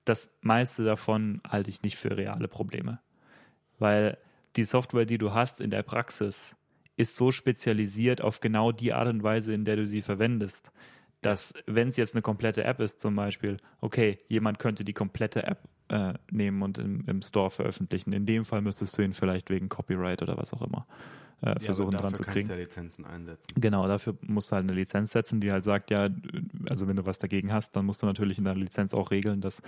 Das meiste davon halte ich nicht für reale Probleme. Weil die Software, die du hast in der Praxis, ist so spezialisiert auf genau die Art und Weise, in der du sie verwendest, dass, wenn es jetzt eine komplette App ist, zum Beispiel, okay, jemand könnte die komplette App äh, nehmen und im, im Store veröffentlichen. In dem Fall müsstest du ihn vielleicht wegen Copyright oder was auch immer äh, versuchen ja, dran zu kannst kriegen. du ja Lizenzen einsetzen. Genau, dafür musst du halt eine Lizenz setzen, die halt sagt, ja, also wenn du was dagegen hast, dann musst du natürlich in deiner Lizenz auch regeln, dass,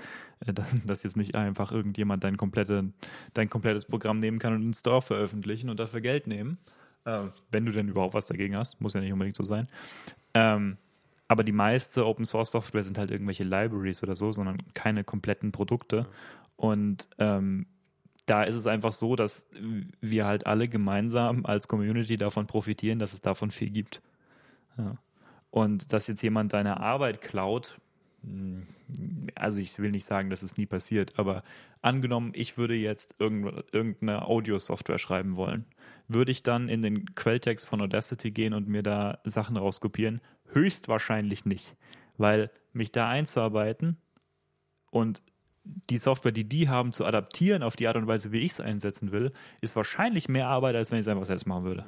äh, dass, dass jetzt nicht einfach irgendjemand dein, komplette, dein komplettes Programm nehmen kann und in den Store veröffentlichen und dafür Geld nehmen. Äh, wenn du denn überhaupt was dagegen hast, muss ja nicht unbedingt so sein. Ähm, aber die meiste Open Source Software sind halt irgendwelche Libraries oder so, sondern keine kompletten Produkte. Und ähm, da ist es einfach so, dass wir halt alle gemeinsam als Community davon profitieren, dass es davon viel gibt. Ja. Und dass jetzt jemand deine Arbeit klaut, also ich will nicht sagen, dass es nie passiert, aber angenommen, ich würde jetzt irgend- irgendeine Audio-Software schreiben wollen, würde ich dann in den Quelltext von Audacity gehen und mir da Sachen rauskopieren? Höchstwahrscheinlich nicht, weil mich da einzuarbeiten und die Software, die die haben, zu adaptieren auf die Art und Weise, wie ich es einsetzen will, ist wahrscheinlich mehr Arbeit, als wenn ich es einfach selbst machen würde.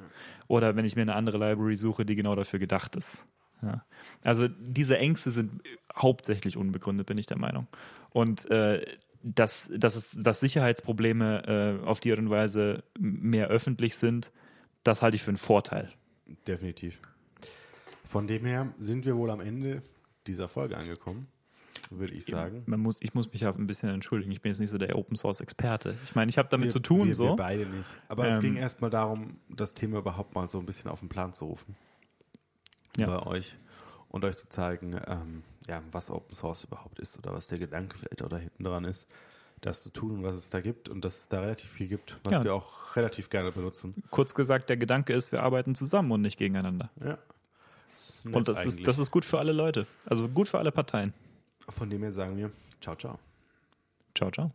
Oder wenn ich mir eine andere Library suche, die genau dafür gedacht ist. Ja. Also diese Ängste sind hauptsächlich unbegründet, bin ich der Meinung. Und äh, dass, dass, es, dass Sicherheitsprobleme äh, auf die Art und Weise mehr öffentlich sind, das halte ich für einen Vorteil. Definitiv. Von dem her sind wir wohl am Ende dieser Folge angekommen, würde ich sagen. Man muss, ich muss mich ja ein bisschen entschuldigen. Ich bin jetzt nicht so der Open Source Experte. Ich meine, ich habe damit wir, zu tun, wir, so. Wir beide nicht. Aber es Ähm, ging erstmal darum, das Thema überhaupt mal so ein bisschen auf den Plan zu rufen. Ja. Bei euch. Und euch zu zeigen, ähm, ja, was Open Source überhaupt ist oder was der Gedanke vielleicht auch da hinten dran ist, das zu tun und was es da gibt und dass es da relativ viel gibt, was Ja. wir auch relativ gerne benutzen. Kurz gesagt, der Gedanke ist, wir arbeiten zusammen und nicht gegeneinander. Ja. Und das eigentlich. ist, das ist gut für alle Leute. Also gut für alle Parteien. Von dem her sagen wir, ciao, ciao. Ciao, ciao.